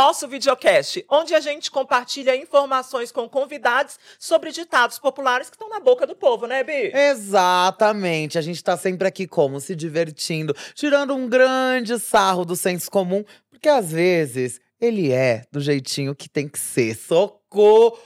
nosso videocast, onde a gente compartilha informações com convidados sobre ditados populares que estão na boca do povo, né, Bi? Exatamente. A gente tá sempre aqui como? Se divertindo, tirando um grande sarro do senso comum, porque às vezes ele é do jeitinho que tem que ser. Socorro!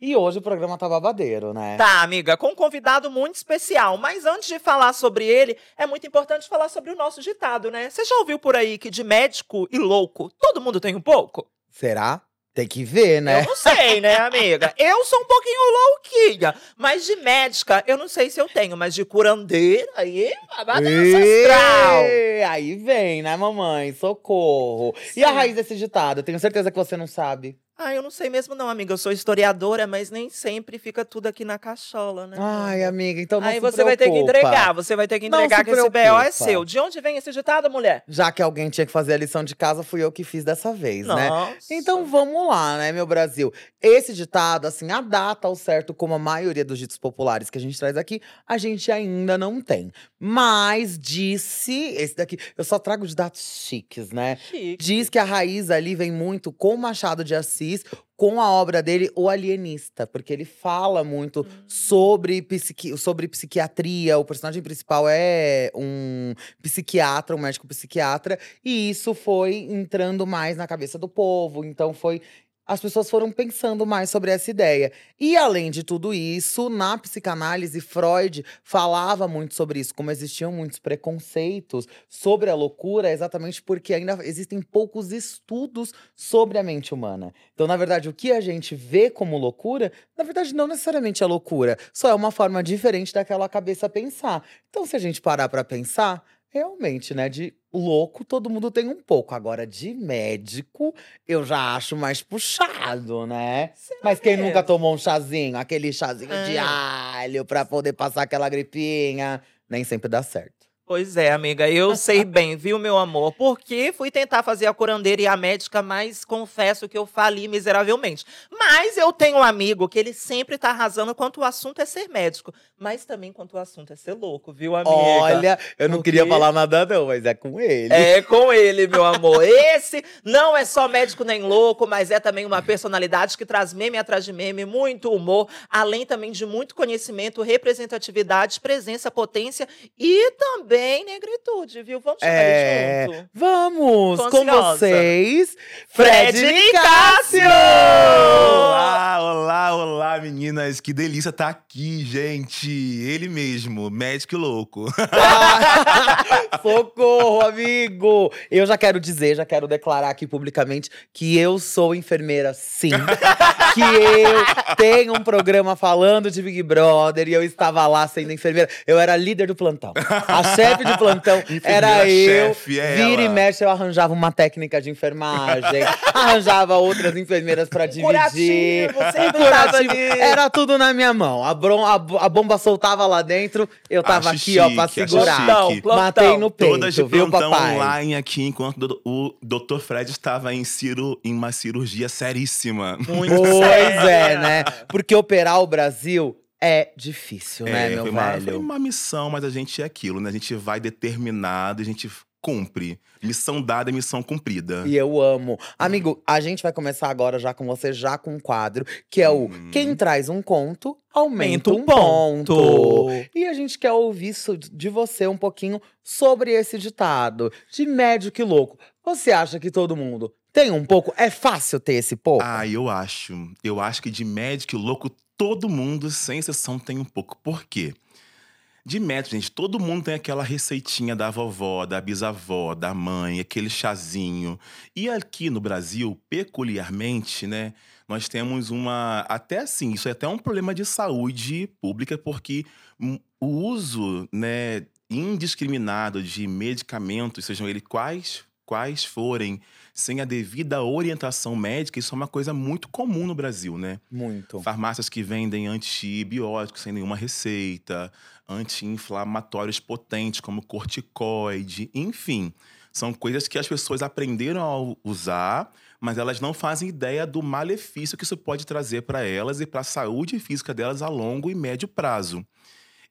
E hoje o programa tá babadeiro, né? Tá, amiga, com um convidado muito especial. Mas antes de falar sobre ele, é muito importante falar sobre o nosso ditado, né? Você já ouviu por aí que de médico e louco todo mundo tem um pouco? Será? Tem que ver, né? Eu não sei, né, amiga? Eu sou um pouquinho louquinha. Mas de médica, eu não sei se eu tenho. Mas de curandeira, aí, babado ancestral. Aí vem, né, mamãe? Socorro. E a Sim. raiz desse ditado? Tenho certeza que você não sabe. Ah, eu não sei mesmo não, amiga. Eu sou historiadora, mas nem sempre fica tudo aqui na cachola, né? Ai, amiga, então não Aí se você vai ter que preocupa. entregar, você vai ter que entregar que esse BO é preocupa. seu. De onde vem esse ditado, mulher? Já que alguém tinha que fazer a lição de casa, fui eu que fiz dessa vez, né? Nossa. Então vamos lá, né, meu Brasil? Esse ditado, assim, a data ao certo, como a maioria dos ditos populares que a gente traz aqui, a gente ainda não tem. Mas disse, esse daqui, eu só trago de dados chiques, né? Chique. Diz que a raiz ali vem muito com Machado de Assis, com a obra dele, O Alienista, porque ele fala muito sobre, psiqui sobre psiquiatria. O personagem principal é um psiquiatra, um médico psiquiatra, e isso foi entrando mais na cabeça do povo. Então foi. As pessoas foram pensando mais sobre essa ideia. E além de tudo isso, na psicanálise, Freud falava muito sobre isso, como existiam muitos preconceitos sobre a loucura, exatamente porque ainda existem poucos estudos sobre a mente humana. Então, na verdade, o que a gente vê como loucura, na verdade, não necessariamente é loucura, só é uma forma diferente daquela cabeça pensar. Então, se a gente parar pra pensar, realmente, né, de louco todo mundo tem um pouco. Agora, de médico, eu já acho mais puxado, né? Mas quem mesmo? nunca tomou um chazinho, aquele chazinho de É. alho pra poder passar aquela gripinha, nem sempre dá certo. Pois é, amiga, eu sei bem, viu, meu amor? Porque fui tentar fazer a curandeira e a médica, mas confesso que eu fali miseravelmente. Mas eu tenho um amigo que ele sempre tá arrasando quanto o assunto é ser médico, mas também quanto o assunto é ser louco, viu, amiga? Olha, eu não O queria falar nada não, mas é com ele. É com ele, meu amor. Esse não é só médico nem louco, mas é também uma personalidade que traz meme atrás de meme, muito humor, além também de muito conhecimento, representatividade, presença, potência e também negritude, viu? Vamos chamar É, junto. Vamos Tô com ansiosa. vocês, Fred Fred Nicásio! Nicásio! Olá, olá, olá, meninas. Que delícia estar aqui, gente. Ele mesmo, médico louco. Ah, Socorro, amigo! Eu já quero dizer, já quero declarar aqui publicamente que eu sou enfermeira, sim. que eu tenho um programa falando de Big Brother e eu estava lá sendo enfermeira. Eu era líder do plantão. A chefe de plantão era eu. chefe, é Vira e ela. mexe, eu arranjava uma técnica de enfermagem, arranjava outras enfermeiras pra dividir. curativo. Era tudo na minha mão. A, bron- a a bomba soltava lá dentro, eu tava Acho aqui, ó, pra chique, segurar. Plantão, chique. plantão. Matei no peito, Todas de viu, plantão papai? online aqui, enquanto o Dr. Fred estava em, ciro, em uma cirurgia seríssima. Muito Pois é, né? Porque operar o Brasil é difícil, né, É, meu foi, uma, foi velho? uma missão, mas a gente é aquilo, né? A gente vai determinado, a gente cumpre. Missão dada é missão cumprida. E eu amo. Amigo, a gente vai começar agora já com você, já com um quadro, que é o Hum. Quem traz um conto, aumenta um um ponto. ponto. E a gente quer ouvir isso de você um pouquinho sobre esse ditado. De médico e louco. Você acha que todo mundo tem um pouco? É fácil ter esse pouco? Ah, eu acho. Eu acho que de médico e louco, todo mundo, sem exceção, tem um pouco. Por quê? De médico, gente, todo mundo tem aquela receitinha da vovó, da bisavó, da mãe, aquele chazinho. E aqui no Brasil, peculiarmente, né, nós temos uma. Até assim, isso é até um problema de saúde pública, porque o uso, né, indiscriminado de medicamentos, sejam eles quais, quais forem, sem a devida orientação médica, isso é uma coisa muito comum no Brasil, né? Muito. Farmácias que vendem antibióticos sem nenhuma receita, anti-inflamatórios potentes como corticoide, enfim. São coisas que as pessoas aprenderam a usar, mas elas não fazem ideia do malefício que isso pode trazer para elas e para a saúde física delas a longo e médio prazo.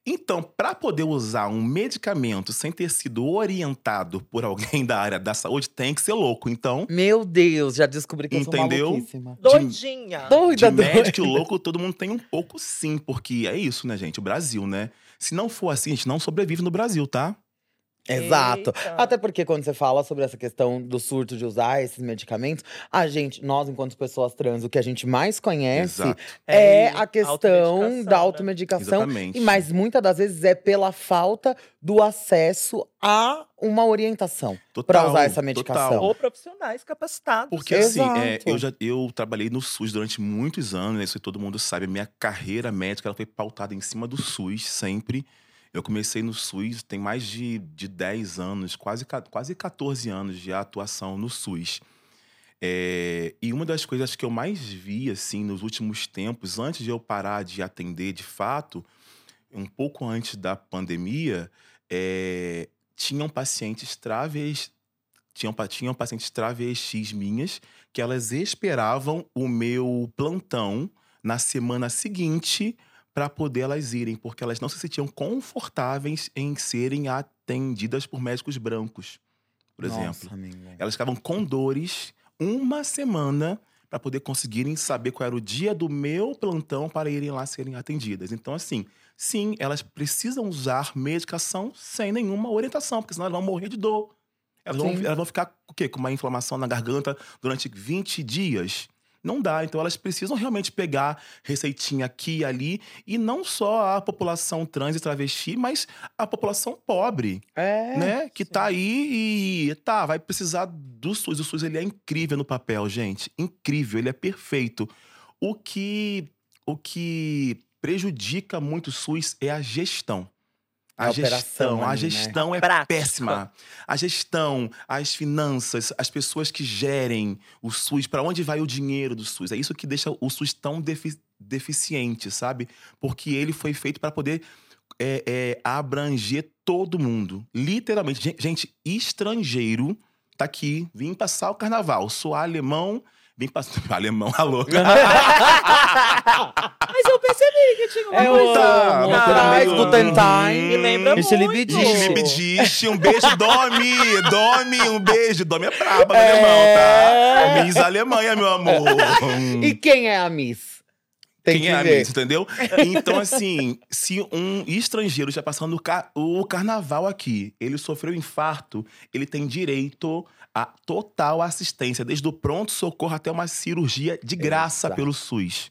Então, para poder usar um medicamento sem ter sido orientado por alguém da área da saúde, tem que ser louco. Então, Meu Deus, já descobri que eu Entendeu? sou maluquíssima. Doidinha. Doida, de doida. médico e louco, todo mundo tem um pouco sim, porque é isso, né, gente? O Brasil, né? Se não for assim, a gente não sobrevive no Brasil, tá? Exato. Eita. Até porque quando você fala sobre essa questão do surto de usar esses medicamentos, a gente, nós, enquanto pessoas trans, o que a gente mais conhece Exato. é, É, a questão automedicação, da né? automedicação. Exatamente. E, mas muitas das vezes é pela falta do acesso a uma orientação para usar essa medicação. total. Ou profissionais capacitados. Porque assim, é, eu já eu trabalhei no SUS durante muitos anos, né? isso todo mundo sabe. A minha carreira médica ela foi pautada em cima do SUS sempre. Eu comecei no SUS tem mais de, de 10 anos, quase, quase 14 anos de atuação no SUS. É, e uma das coisas que eu mais vi assim nos últimos tempos, antes de eu parar de atender de fato, um pouco antes da pandemia, é, tinham pacientes travestis tinham, tinham pacientes travestis minhas que elas esperavam o meu plantão na semana seguinte para poder elas irem, porque elas não se sentiam confortáveis em serem atendidas por médicos brancos, por exemplo. Nossa, amiga. Elas ficavam com dores uma semana para poder conseguirem saber qual era o dia do meu plantão para irem lá serem atendidas. Então, assim, sim, elas precisam usar medicação sem nenhuma orientação, porque senão elas vão morrer de dor. Elas vão, elas vão ficar o quê? Com uma inflamação na garganta durante 20 dias. Não dá. Então, elas precisam realmente pegar receitinha aqui e ali. E não só a população trans e travesti, mas a população pobre É. né? Que tá aí e tá, vai precisar do SUS. O SUS ele é incrível no papel, gente. Incrível, ele é perfeito. O que o que prejudica muito o SUS é a gestão. A, A gestão, a né? gestão é Prática. péssima. A gestão, as finanças, as pessoas que gerem o SUS, para onde vai o dinheiro do SUS? É isso que deixa o SUS tão defi- deficiente, sabe? Porque ele foi feito para poder é, é, abranger todo mundo. Literalmente. Gen- Gente, estrangeiro tá aqui, vim passar o carnaval. Sou alemão, vim passar. Alemão, alô. Mas eu percebi que tinha uma É coisa. o Tá, tá traz meio-. Me lembra Ixi, muito. libidinho. Diz, libidiste, um beijo, Domi! Domi, um beijo. Domi é braba no É. alemão, tá? Miss Alemanha, meu amor. E quem é a Miss? Tem Quem que é a. Miss, entendeu? Então, assim, se um estrangeiro já passando o, ca- o carnaval aqui, ele sofreu infarto, ele tem direito a total assistência, desde o pronto-socorro até uma cirurgia de graça Exato. pelo SUS.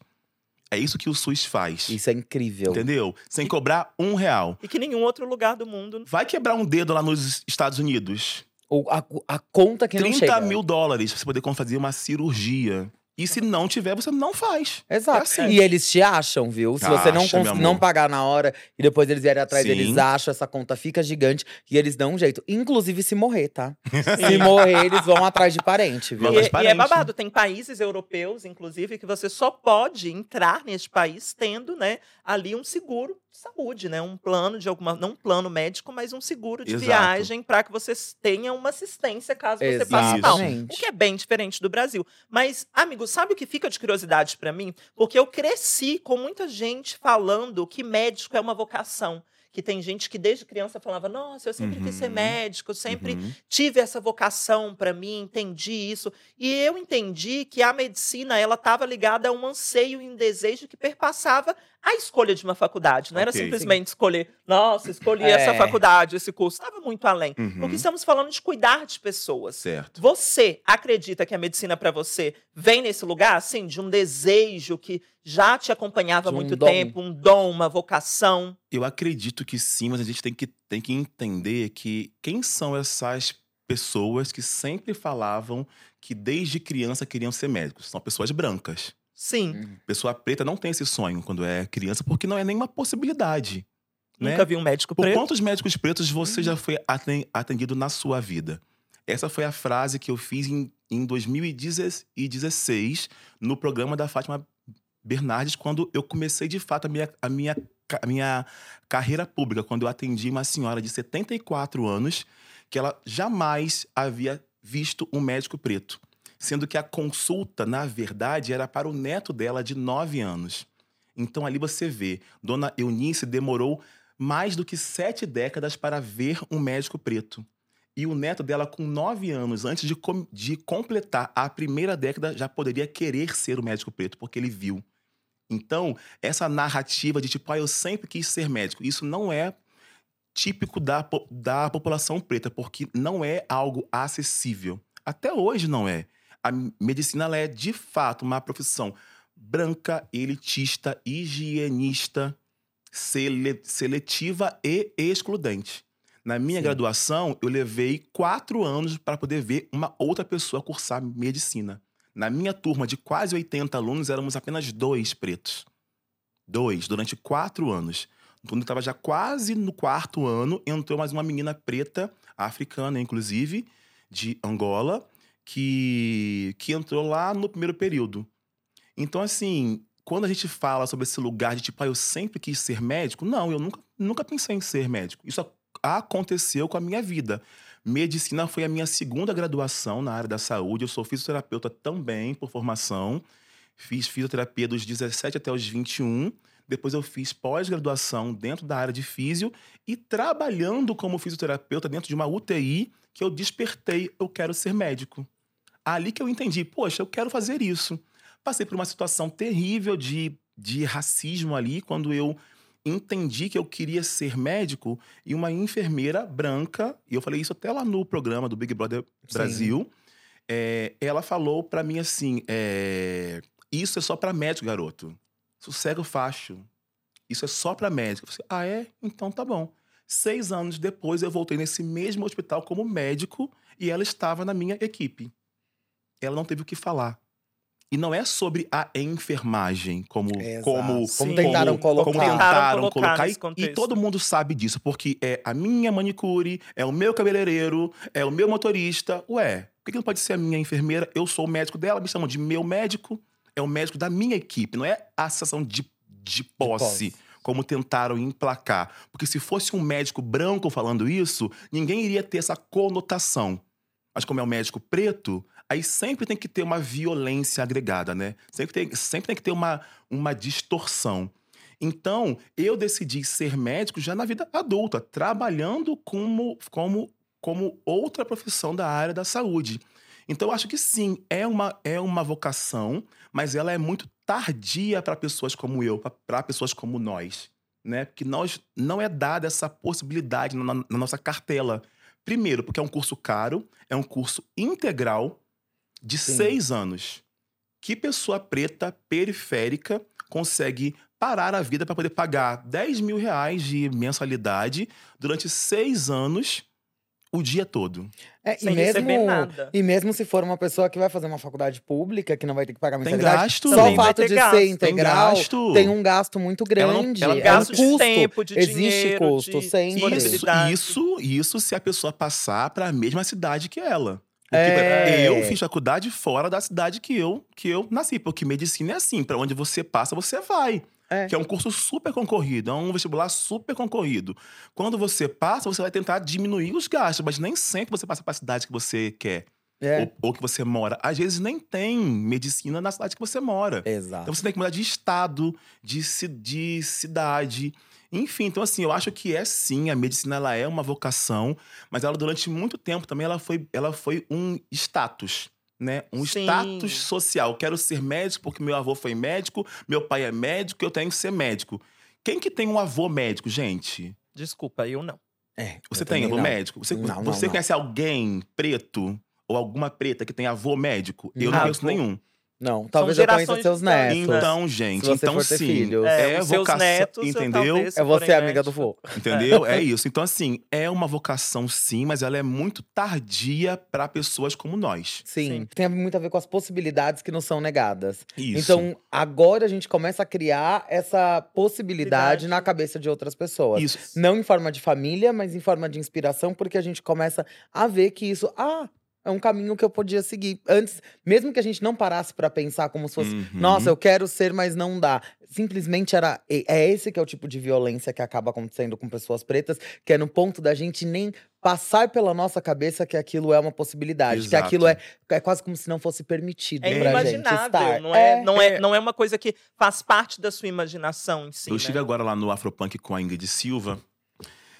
É isso que o SUS faz. Isso é incrível. Entendeu? Sem cobrar um real. E que nenhum outro lugar do mundo. Vai quebrar um dedo lá nos Estados Unidos. O- a, a conta que não 30 chega. mil dólares pra você poder fazer uma cirurgia. E se não tiver, você não faz. Exato. É assim. E eles te acham, viu? Se você não, Acha, não pagar na hora e depois eles vierem atrás, Sim. eles acham, essa conta fica gigante e eles dão um jeito. Inclusive se morrer, tá? se morrer, eles vão atrás de parente, viu? E, de e é parente. babado, tem países europeus, inclusive, que você só pode entrar neste país tendo, né, ali um seguro saúde, né? Um plano de alguma. Não um plano médico, mas um seguro de Exato. viagem para que você tenha uma assistência caso você passe mal. Exatamente. O que é bem diferente do Brasil. Mas, amigo, sabe o que fica de curiosidade pra mim? Porque eu cresci com muita gente falando que médico é uma vocação. Que tem gente que desde criança falava: Nossa, eu sempre quis ser Uhum. médico, sempre Uhum. tive essa vocação pra mim, entendi isso. E eu entendi que a medicina ela estava ligada a um anseio e um desejo que perpassava a escolha de uma faculdade. Não era Ok. simplesmente escolher, nossa, escolhi É. essa faculdade, esse curso. Estava muito além. Uhum. Porque estamos falando de cuidar de pessoas. Certo. Você acredita que a medicina para você vem nesse lugar, assim, de um desejo que já te acompanhava há um muito dom. tempo, um dom, uma vocação? Eu acredito que sim, mas a gente tem que, tem que entender que quem são essas pessoas que sempre falavam que desde criança queriam ser médicos. São pessoas brancas. Sim. Uhum. Pessoa preta não tem esse sonho quando é criança, porque não é nenhuma possibilidade. né? Nunca vi um médico Por preto. quantos médicos pretos você já foi aten- atendido na sua vida? Essa foi a frase que eu fiz em, em 2016 no programa da Fátima Bernardes, quando eu comecei de fato a minha, a minha, a minha carreira pública, quando eu atendi uma senhora de 74 anos que ela jamais havia visto um médico preto. Sendo que a consulta, na verdade, era para o neto dela de 9 anos. Então ali você vê, Dona Eunice demorou mais do que sete décadas para ver um médico preto. E o neto dela, com nove anos, antes de, com- de completar a primeira década, já poderia querer ser o médico preto, porque ele viu. Então, essa narrativa de tipo, ah, eu sempre quis ser médico, isso não é típico da, da população preta, porque não é algo acessível. Até hoje não é. A medicina ela é, de fato, uma profissão branca, elitista, higienista, sele- seletiva e excludente. Na minha Sim. graduação, eu levei quatro anos para poder ver uma outra pessoa cursar medicina. Na minha turma de quase 80 alunos, éramos apenas dois pretos. Dois, durante quatro anos. Quando eu estava já quase no quarto ano, entrou mais uma menina preta, africana, inclusive, de Angola, que, que entrou lá no primeiro período. Então, assim, quando a gente fala sobre esse lugar de tipo, ah, eu sempre quis ser médico, não, eu nunca, nunca pensei em ser médico. Isso aconteceu com a minha vida. Medicina foi a minha segunda graduação na área da saúde. Eu sou fisioterapeuta também, por formação. Fiz fisioterapia dos 17 até os 21. Depois eu fiz pós-graduação dentro da área de físio e trabalhando como fisioterapeuta dentro de uma UTI que eu despertei, eu quero ser médico. Ali que eu entendi, poxa, eu quero fazer isso. Passei por uma situação terrível de, de racismo ali, quando eu entendi que eu queria ser médico e uma enfermeira branca, e eu falei isso até lá no programa do Big Brother. Brasil, é, ela falou pra mim assim: é, Isso é só pra médico, garoto. Sossega o facho. Isso é só pra médico. Eu falei, ah, é? Então tá bom. Seis anos depois, eu voltei nesse mesmo hospital como médico e ela estava na minha equipe. Ela não teve o que falar. E não é sobre a enfermagem, como, Exato. como, Como tentaram colocar. como tentaram colocar E, e todo mundo sabe disso, porque é a minha manicure, é o meu cabeleireiro, é o meu motorista. Ué, por que não pode ser a minha enfermeira? Eu sou o médico dela, me chamam de meu médico. É o médico da minha equipe, não é a sensação de, de posse. posse. Como tentaram emplacar. Porque se fosse um médico branco falando isso, ninguém iria ter essa conotação. Mas como é um médico preto, aí sempre tem que ter uma violência agregada, né? Sempre tem, sempre tem que ter uma, uma distorção. Então, eu decidi ser médico já na vida adulta, trabalhando como, como, como outra profissão da área da saúde. Então, eu acho que sim, é uma, é uma vocação, mas ela é muito tardia para pessoas como eu, para pessoas como nós. Né? Porque nós não é dada essa possibilidade na, na nossa cartela. Primeiro, porque é um curso caro, é um curso integral de Sim. seis anos. Que pessoa preta, periférica, consegue parar a vida para poder pagar 10 mil reais de mensalidade durante seis anos, o dia todo? É, e Sem mesmo, receber nada. E mesmo se for uma pessoa que vai fazer uma faculdade pública, que não vai ter que pagar Tem mensalidade, gasto. só Também o fato de gasto. ser Tem integral gasto. tem um gasto muito Ela não- grande. ela é um Gasto de custo. tempo, de Existe dinheiro, custo, de sempre. Isso, isso, isso se a pessoa passar para a mesma cidade que ela. É. eu fiz faculdade fora da cidade que eu, que eu nasci, porque medicina é assim, para onde você passa, você vai. É. Que é um curso super concorrido, é um vestibular super concorrido. Quando você passa, você vai tentar diminuir os gastos, mas nem sempre você passa para a cidade que você quer É. ou, ou que você mora. Às vezes nem tem medicina na cidade que você mora. Exato. Então você tem que mudar de estado, de, de cidade. Enfim, então assim, eu acho que é sim, a medicina ela é uma vocação, mas ela durante muito tempo também ela foi, ela foi um status, né? Um Sim. status social. Quero ser médico porque meu avô foi médico, meu pai é médico, eu tenho que ser médico. Quem que tem um avô médico, gente? Desculpa, eu não. É, Você eu tem avô não. médico? Você, Não, não, você não. conhece alguém preto ou alguma preta que tem avô médico? Eu não Não. conheço nenhum. Não, talvez eu conheça seus netos. né? Então, gente, Se você então for ter sim. filhos. É, É, vocação, netos, entendeu? talvez, se É você amiga do médicos. vô. Entendeu? É isso. Então, assim, é uma vocação, sim, mas ela é muito tardia para pessoas como nós. Sim, Sim. tem muito a ver com as possibilidades que nos são negadas. Isso. Então, agora a gente começa a criar essa possibilidade Verdade. na cabeça de outras pessoas. Isso. Não em forma de família, mas em forma de inspiração, porque a gente começa a ver que isso, ah, é um caminho que eu podia seguir. Antes, mesmo que a gente não parasse pra pensar como se fosse, Uhum. nossa, eu quero ser, mas não dá. Simplesmente era. É é esse que é o tipo de violência que acaba acontecendo com pessoas pretas, que é no ponto da gente nem passar pela nossa cabeça que aquilo é uma possibilidade. Que Exato. aquilo é, é quase como se não fosse permitido É pra gente inimaginável, estar. não é, É, não, é, não é uma coisa que faz parte da sua imaginação em si. eu né? estive agora lá no Afropunk com a Ingrid Silva.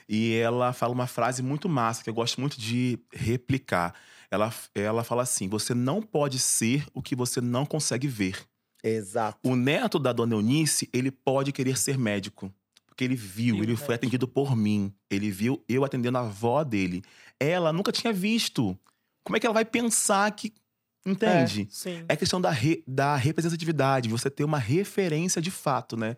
E ela fala uma frase muito massa que eu gosto muito de replicar. Ela, ela fala assim: você não pode ser o que você não consegue ver. Exato. O neto da dona Eunice, ele pode querer ser médico. Porque ele viu, Viu, ele né? foi atendido por mim. Ele viu eu atendendo a avó dele. Ela nunca tinha visto. Como é que ela vai pensar que. Entende? Sim. É, questão da, re- da representatividade, você ter uma referência de fato, né?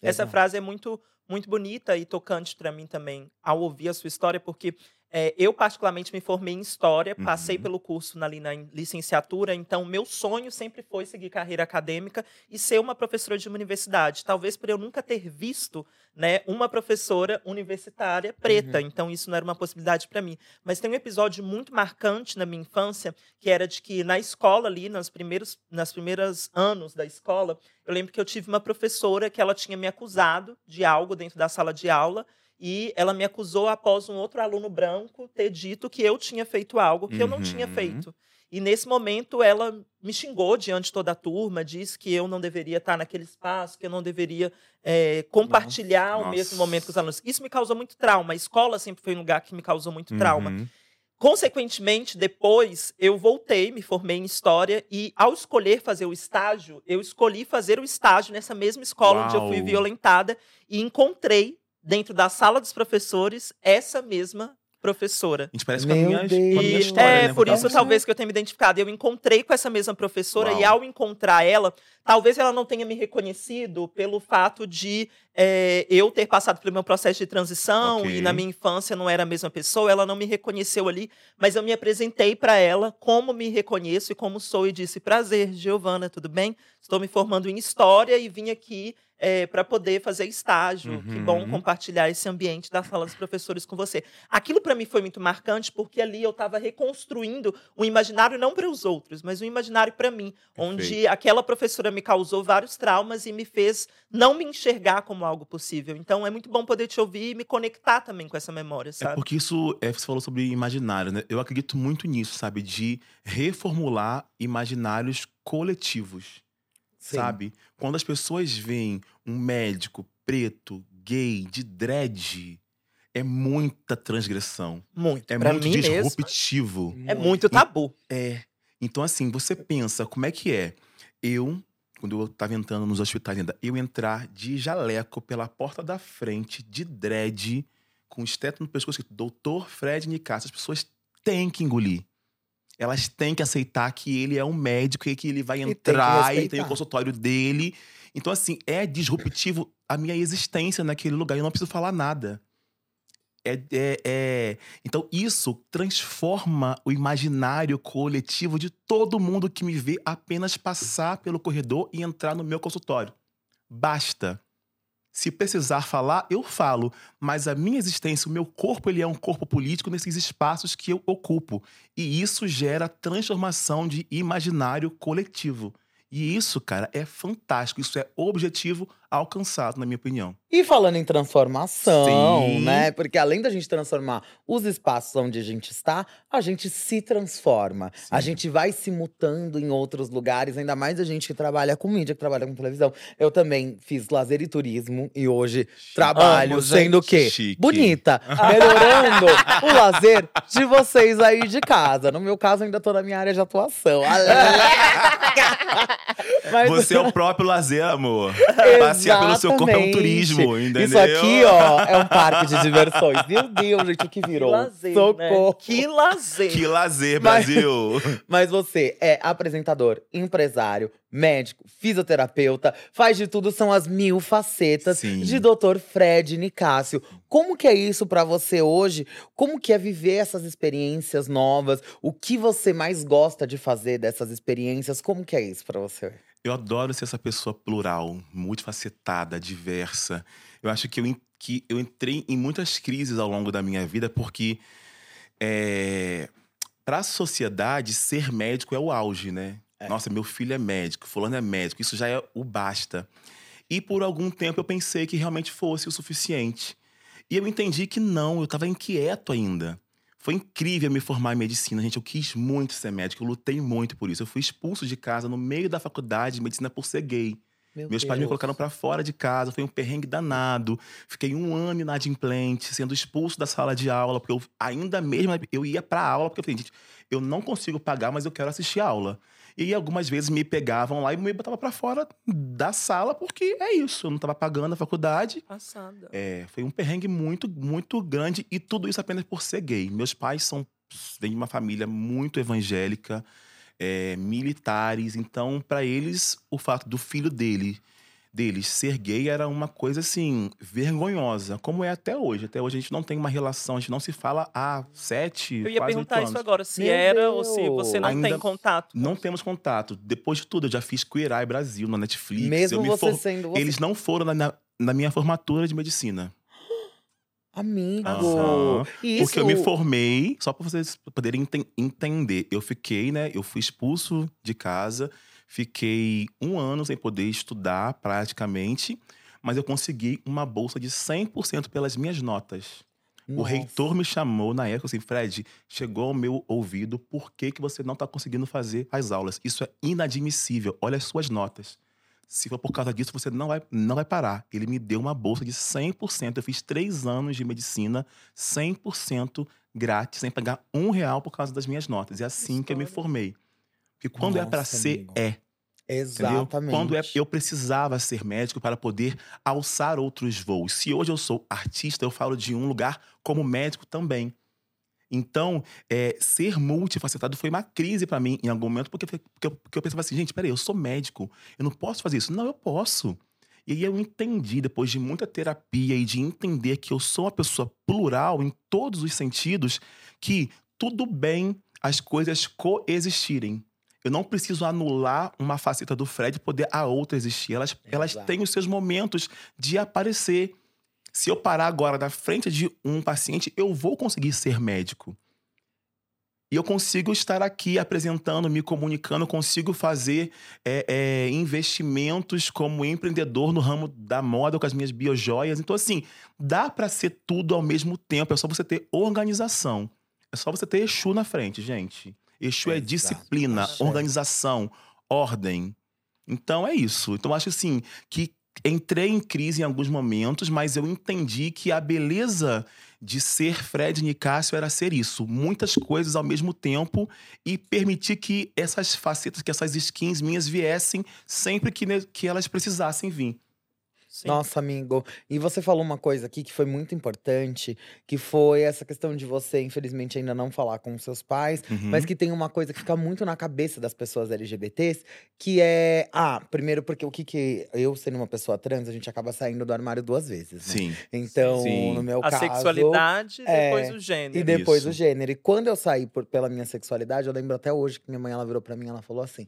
Essa Exato. frase é muito, muito bonita e tocante para mim também, ao ouvir a sua história, porque é, eu, particularmente, me formei em História, passei Uhum. pelo curso na, na licenciatura, então meu sonho sempre foi seguir carreira acadêmica e ser uma professora de uma universidade. Talvez por eu nunca ter visto né, uma professora universitária preta, então isso não era uma possibilidade para mim. Mas tem um episódio muito marcante na minha infância, que era de que na escola ali, nos primeiros, nas primeiros anos da escola, eu lembro que eu tive uma professora que ela tinha me acusado de algo dentro da sala de aula e ela me acusou após um outro aluno branco ter dito que eu tinha feito algo que eu não tinha Uhum. feito. E nesse momento ela me xingou diante de toda a turma, disse que eu não deveria estar naquele espaço, que eu não deveria eh, compartilhar o Nossa. mesmo momento com os alunos. Isso me causou muito trauma. A escola sempre foi um lugar que me causou muito trauma. Uhum. Consequentemente, depois eu voltei, me formei em história e ao escolher fazer o estágio, eu escolhi fazer o estágio nessa mesma escola onde eu fui Uau. violentada e encontrei dentro da sala dos professores essa mesma professora. A gente parece com a minha, com a Deus. minha E história, é né? por isso talvez que eu tenha me identificado. Eu encontrei com essa mesma professora Uau. e ao encontrar ela, talvez ela não tenha me reconhecido pelo fato de é, eu ter passado pelo meu processo de transição Ok. e na minha infância não era a mesma pessoa. Ela não me reconheceu ali, mas eu me apresentei para ela como me reconheço e como sou e disse prazer, Giovana, tudo bem? Estou me formando em história e vim aqui para poder fazer estágio. Que bom Uhum. compartilhar esse ambiente da sala dos professores com você. Aquilo para mim foi muito marcante porque ali eu estava reconstruindo um imaginário não para os outros, mas um imaginário para mim, onde aquela professora me causou vários traumas e me fez não me enxergar como algo possível. Então é muito bom poder te ouvir e me conectar também com essa memória, É sabe? porque isso, é, você falou sobre imaginário, né? Eu acredito muito nisso, sabe? De reformular imaginários coletivos, Sim. sabe? Quando as pessoas veem um médico preto, gay, de dread, é muita transgressão. Muito. É pra muito mim mesmo. disruptivo. É muito tabu. É. Então, assim, você pensa, como é que é? Eu, quando eu tava entrando nos hospitais ainda, eu entrar de jaleco pela porta da frente, de dread, com esteto no pescoço, escrito Doutor Fred Nicasso. As pessoas têm que engolir. Elas têm que aceitar que ele é um médico e que ele vai tem entrar e tem respeitar. o consultório dele. Então, assim, é disruptivo a minha existência naquele lugar. Eu não preciso falar nada. É, é- é- Então, isso transforma o imaginário coletivo de todo mundo que me vê apenas passar pelo corredor e entrar no meu consultório. Basta. Se precisar falar, eu falo. Mas a minha existência, o meu corpo, ele é um corpo político nesses espaços que eu ocupo. E isso gera transformação de imaginário coletivo. E isso, cara, é fantástico. Isso é objetivo alcançado, na minha opinião. E falando em transformação, Sim. né? Porque além da gente transformar os espaços onde a gente está, a gente se transforma. A Sim. gente vai se mutando em outros lugares, ainda mais a gente que trabalha com mídia, que trabalha com televisão. Eu também fiz lazer e turismo e hoje trabalho Amo, sendo o quê? Chique. Bonita, melhorando o lazer de vocês aí de casa. No meu caso, ainda tô na minha área de atuação. Mas- Você é o próprio lazer, amor. Passear pelo seu corpo é um Exatamente. turismo, entendeu? Isso aqui, ó, é um parque de diversões. Meu Deus, gente, o que Que virou? lazer, né? Socorro. Que lazer. Que lazer, Mas- Brasil! Mas você é apresentador, empresário, médico, fisioterapeuta, faz de tudo, são as mil facetas Sim. de Dr. Fred Nicásio. Como que é isso pra você hoje? Como que é viver essas experiências novas? O que você mais gosta de fazer dessas experiências? Como que é isso pra você? Eu adoro ser essa pessoa plural, multifacetada, diversa. Eu acho que eu, que eu entrei em muitas crises ao longo da minha vida porque é, para a sociedade ser médico é o auge, né? Nossa, meu filho é médico, fulano é médico, isso já é o basta. E por algum tempo eu pensei que realmente fosse o suficiente. E eu entendi que não, eu estava inquieto ainda. Foi incrível me formar em medicina, gente. Eu quis muito ser médico, eu lutei muito por isso. Eu fui expulso de casa no meio da faculdade de medicina por ser gay. Meu Meus pais me Deus. colocaram pra fora de casa, foi um perrengue danado. Fiquei um ano inadimplente, sendo expulso da sala de aula, porque eu ainda mesmo eu ia pra aula, porque eu falei, gente, eu não consigo pagar, mas eu quero assistir aula. E algumas vezes me pegavam lá e me botavam pra fora da sala, porque é isso, eu não tava pagando a faculdade. Passada. É, foi um perrengue muito, muito grande e tudo isso apenas por ser gay. Meus pais são vêm de uma família muito evangélica, é, militares, então para eles o fato do filho dele deles ser gay era uma coisa assim vergonhosa, como é até hoje. Até hoje a gente não tem uma relação, a gente não se fala há sete, Eu ia quase perguntar isso agora, se Meu era ou se Deus. você não Ainda tem contato. Não temos contato. Depois de tudo, eu já fiz Queer Eye Brasil na Netflix. Mesmo eu me você for- sendo você. Eles não foram na, na- na minha formatura de medicina. Amigo. Aham. Isso. Porque eu me formei, só para vocês poderem enten- entender. Eu fiquei, né? Eu fui expulso de casa, fiquei um ano sem poder estudar praticamente, mas eu consegui uma bolsa de 100% pelas minhas notas. O Nossa. reitor me chamou na época assim, Fred, chegou ao meu ouvido, por que, que você não está conseguindo fazer as aulas? Isso é inadmissível. Olha as suas notas. Se for por causa disso, você não vai, não vai parar. Ele me deu uma bolsa de 100%. Eu fiz três anos de medicina 100% grátis, sem pagar um real por causa das minhas notas. É assim que eu me história. formei. Porque quando é para Nossa, ser, amigo. é. Entendeu? Exatamente. Quando é, eu precisava ser médico para poder alçar outros voos. Se hoje eu sou artista, eu falo de um lugar como médico também. Então, é, ser multifacetado foi uma crise para mim em algum momento, porque, porque, eu- porque eu pensava assim, gente, peraí, eu sou médico, eu não posso fazer isso. Não, eu posso. E aí eu entendi, depois de muita terapia e de entender que eu sou uma pessoa plural em todos os sentidos, que tudo bem as coisas coexistirem. Eu não preciso anular uma faceta do Fred poder a outra existir. Elas, elas têm os seus momentos de aparecer. Se eu parar agora na frente de um paciente, eu vou conseguir ser médico. E eu consigo estar aqui apresentando, me comunicando, consigo fazer é, é, investimentos como empreendedor no ramo da moda com as minhas biojoias. Então, assim, dá para ser tudo ao mesmo tempo. É só você ter organização. É só você ter Exu na frente, gente. Exu é Exato. disciplina, Axé. organização, ordem. Então é isso. Então acho assim que entrei em crise em alguns momentos, mas eu entendi que a beleza de ser Fred Nicásio era ser isso, muitas coisas ao mesmo tempo e permitir que essas facetas, que essas skins minhas viessem sempre que, que elas precisassem vir. Sim. Nossa, amigo. E você falou uma coisa aqui que foi muito importante, que foi essa questão de você, infelizmente, ainda não falar com seus pais, Uhum. mas que tem uma coisa que fica muito na cabeça das pessoas LGBTs, que é. Ah, primeiro, porque o que que. Eu, sendo uma pessoa trans, a gente acaba saindo do armário duas vezes, né? Sim. Então, Sim. no meu A caso. sexualidade e é, depois o gênero. E depois Isso. o gênero. E quando eu saí por- pela minha sexualidade, eu lembro até hoje que minha mãe ela virou pra mim e ela falou assim: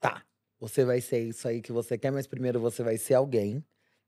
tá, você vai ser isso aí que você quer, mas primeiro você vai ser alguém.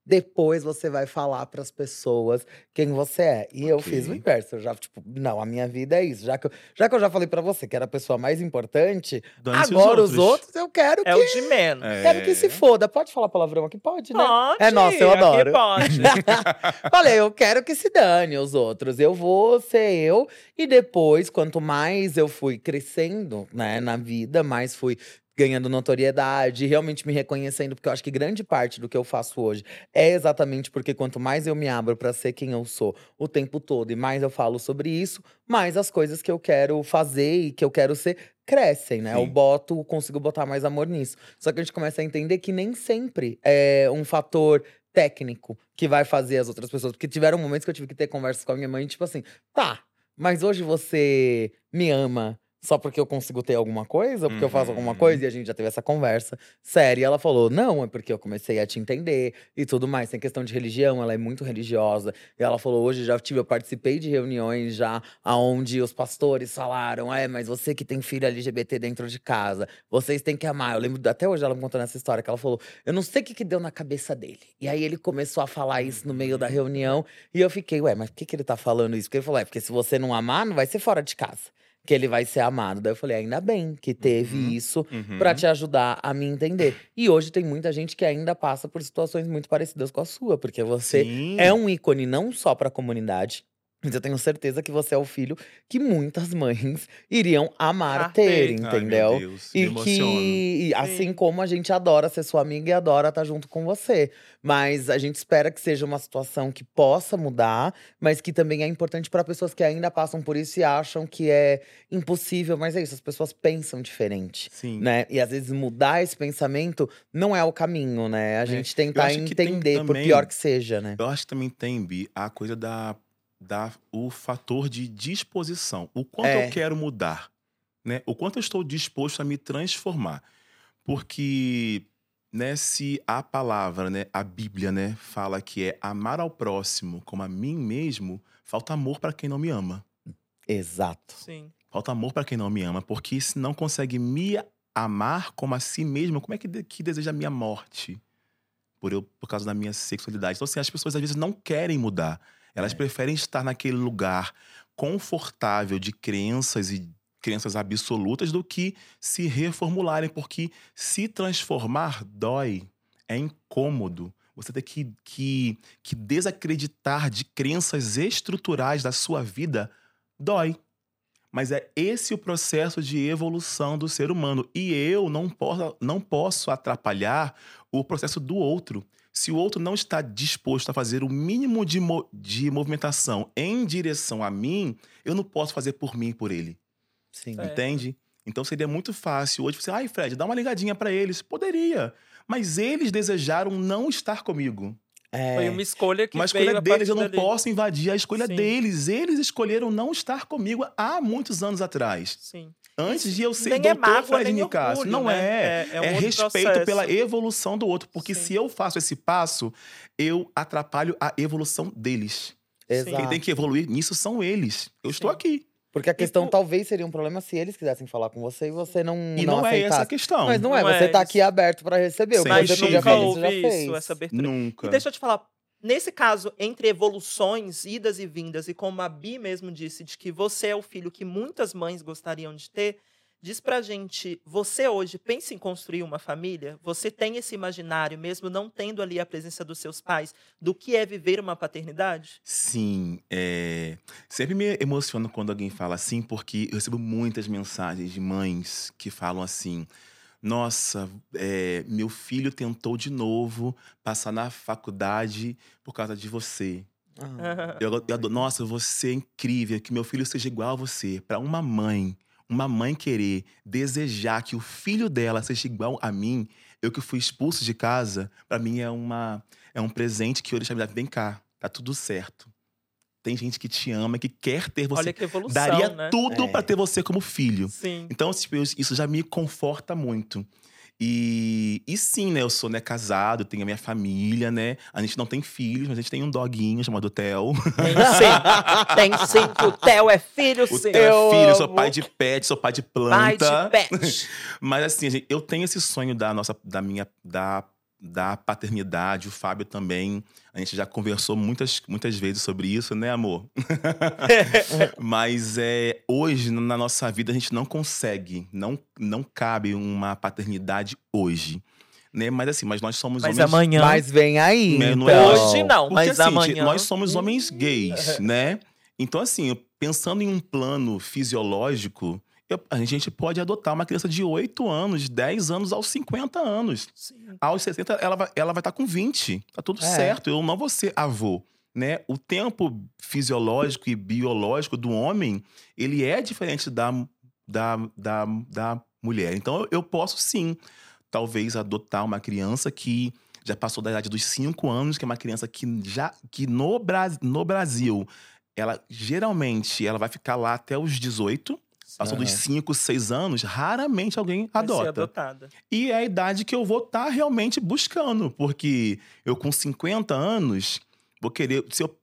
Depois você vai falar pras pessoas quem você é. E eu Ok. fiz o inverso. Eu já, tipo, não, a minha vida é isso. Já que eu, já, que eu já falei pra você que era a pessoa mais importante, Dane-se agora os outros eu quero É que. o de menos. Quero que se É. foda. Pode falar palavrão aqui? Pode, né? Pode. É nossa, eu aqui adoro. pode. Falei, eu quero que se dane os outros. Eu vou ser eu. E depois, quanto mais eu fui crescendo, né, na vida, mais fui ganhando notoriedade, realmente me reconhecendo, porque eu acho que grande parte do que eu faço hoje é exatamente porque quanto mais eu me abro pra ser quem eu sou o tempo todo e mais eu falo sobre isso, mais as coisas que eu quero fazer e que eu quero ser crescem, né? Eu Sim. boto, consigo botar mais amor nisso. Só que a gente começa a entender que nem sempre é um fator técnico que vai fazer as outras pessoas. Porque tiveram momentos que eu tive que ter conversas com a minha mãe, tipo assim, tá, mas hoje você me ama só porque eu consigo ter alguma coisa, ou porque eu faço alguma Uhum. coisa, e a gente já teve essa conversa séria. E ela falou: não, é porque eu comecei a te entender e tudo mais. Tem questão de religião, ela é muito religiosa. E ela falou: hoje já tive, eu participei de reuniões já aonde os pastores falaram: é, mas você que tem filho LGBT dentro de casa, vocês têm que amar. Eu lembro até hoje ela me contando essa história, que ela falou: eu não sei o que, que deu na cabeça dele. E aí ele começou a falar isso no meio da reunião, e eu fiquei: ué, mas por que, que ele tá falando isso? Porque ele falou: é, porque se você não amar, não vai ser fora de casa. Que ele vai ser amado. Daí eu falei, ainda bem que teve Uhum. isso Uhum. pra te ajudar a me entender. E hoje tem muita gente que ainda passa por situações muito parecidas com a sua, porque você Sim. é um ícone não só pra comunidade, Mas eu tenho certeza que você é o filho que muitas mães iriam amar Ah, ter. Ai, entendeu? meu Deus, E que, e assim Sim. como a gente adora ser sua amiga e adora estar junto com você. Mas a gente espera que seja uma situação que possa mudar, mas que também é importante para pessoas que ainda passam por isso e acham que é impossível. Mas é isso, as pessoas pensam diferente. Sim. Né? E às vezes mudar esse pensamento não é o caminho, né? A gente tentar acho que tem entender, por também- pior que seja, né? Eu acho que também tem, Bi, a coisa da, da o fator de disposição. O quanto É. eu quero mudar, né? O quanto eu estou disposto a me transformar. Porque, né, se a palavra, né, a Bíblia, né, fala que é amar ao próximo como a mim mesmo, falta amor para quem não me ama. Exato. Sim. Falta amor para quem não me ama, porque se não consegue me amar como a si mesmo, como é que, de- que deseja a minha morte? Por, eu, por causa da minha sexualidade. Então, assim, as pessoas às vezes não querem mudar. Elas preferem estar naquele lugar confortável de crenças e crenças absolutas do que se reformularem, porque se transformar dói, é incômodo. Você tem que, que, que desacreditar de crenças estruturais da sua vida dói. Mas é esse o processo de evolução do ser humano. E eu não posso, não posso atrapalhar o processo do outro. Se o outro não está disposto a fazer o mínimo de, mo- de movimentação em direção a mim, eu não posso fazer por mim e por ele. Sim. É. Entende? Então seria muito fácil hoje você, ai, Fred, dá uma ligadinha pra eles. Poderia. Mas eles desejaram não estar comigo. É. Foi uma escolha que Mas a veio escolha deles, eu não dali. posso invadir a escolha Sim. deles. Eles escolheram não estar comigo há muitos anos atrás. Sim. Antes Isso de eu ser nem é doutor mágoa, Fred nem Nicasso. orgulho, Não né? é. É, É, um outro respeito processo. pela evolução do outro. Porque Sim. se eu faço esse passo, eu atrapalho a evolução deles. Exato. Quem tem que evoluir nisso são eles. Eu estou Sim. aqui. Porque a questão por- talvez seria um problema se eles quisessem falar com você e você não E não, é essa a questão. Mas não é, Não você é tá isso. aqui aberto pra receber. O que Sem Mas nunca fazer, você já fez. isso, essa abertura. Nunca. E deixa eu te falar, nesse caso, entre evoluções, idas e vindas, e como a Bi mesmo disse, de que você é o filho que muitas mães gostariam de ter, diz pra gente, você hoje pensa em construir uma família? Você tem esse imaginário, mesmo não tendo ali a presença dos seus pais, do que é viver uma paternidade? Sim, é... sempre me emociono quando alguém fala assim, porque eu recebo muitas mensagens de mães que falam assim: Nossa, é, meu filho tentou de novo passar na faculdade por causa de você. Ah, Eu, eu adoro- nossa, você é incrível, que meu filho seja igual a você. Para uma mãe, uma mãe querer desejar que o filho dela seja igual a mim, eu que fui expulso de casa, para mim é uma é um presente que eu deixar vem cá, tá tudo certo. Tem gente que te ama, que quer ter você. Olha que evolução, Daria né? tudo É. para ter você como filho. Sim. Então, tipo, isso já me conforta muito. E, e sim, né? Eu sou né, casado, tenho a minha família, né? A gente não tem filhos, mas a gente tem um doguinho chamado Theo. Tem sim. Tem sim, que o Theo é filho, O sim. Theo é filho, sou pai de pet, sou pai de Pai planta. de pet. Mas assim, gente, eu tenho esse sonho da nossa, da minha, da, da paternidade, o Fábio também. A gente já conversou muitas, muitas vezes sobre isso, né, amor? Mas é, hoje, na nossa vida, a gente não consegue, não, não cabe uma paternidade hoje. Né? Mas assim, mas nós somos Mas homens. amanhã. Mas vem aí. Né, então. não é Hoje não, Porque, mas assim, amanhã. nós somos homens gays, né? Então, assim, pensando em um plano fisiológico, eu- a gente pode adotar uma criança de 8 anos, 10 anos aos 50 anos. Sim. Aos 60, ela vai estar ela vai tá com 20. Tá tudo É. certo. Eu não vou ser avô. Né? O tempo fisiológico e biológico do homem, ele é diferente da, da, da, da mulher. Então, eu- eu posso sim, talvez, adotar uma criança que já passou da idade dos 5 anos, que é uma criança que já que no, Bra no Brasil, ela geralmente ela vai ficar lá até os 18. Passou dos Aham. 5, 6 anos, raramente alguém Vai ser adota. adotada. E é a idade que eu vou estar realmente buscando, porque eu com 50 anos vou querer. Se eu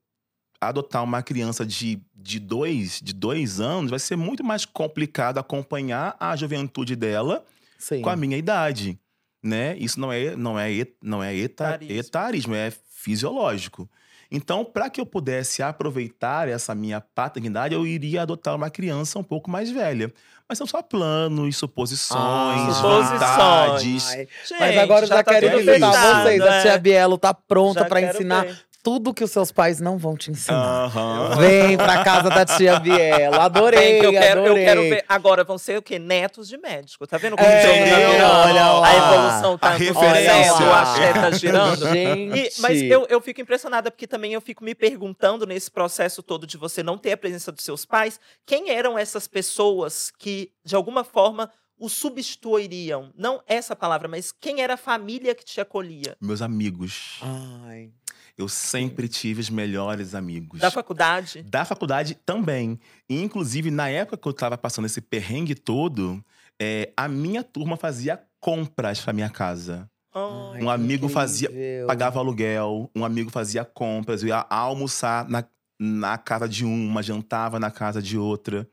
adotar uma criança de, de, dois, de dois anos, vai ser muito mais complicado acompanhar a juventude dela Sim. com a minha idade. Né? Isso não é, não é, não é eta, Etarismo. etarismo, é fisiológico. Então, para que eu pudesse aproveitar essa minha paternidade, eu iria adotar uma criança um pouco mais velha. Mas são só planos, suposições, Ah, vontades. Gente, Mas agora eu já, tá quero escutar vocês. A é. tia Bielo tá pronta Já quero ensinar ver. Tudo que os seus pais não vão te ensinar. Aham. Vem pra casa da tia Biela. Adorei, Bem, que eu quero, eu adorei. quero ver. Agora vão ser o quê? Netos de médico. Tá vendo como É, o jogo tá virando? olha lá. A evolução tá A acontecendo, referência. o axé tá girando. Gente. E- mas eu, eu fico impressionada porque também eu fico me perguntando nesse processo todo de você não ter a presença dos seus pais, quem eram essas pessoas que, de alguma forma, o substituiriam? Não essa palavra, mas quem era a família que te acolhia? Meus amigos. Ai. Eu sempre tive os melhores amigos. Da faculdade? Da faculdade também. E, inclusive, na época que eu tava passando esse perrengue todo, é, a minha turma fazia compras pra minha casa. Ai, Um amigo fazia-. Pagava aluguel, um amigo fazia compras, eu ia almoçar na, na casa de uma, jantava na casa de outra.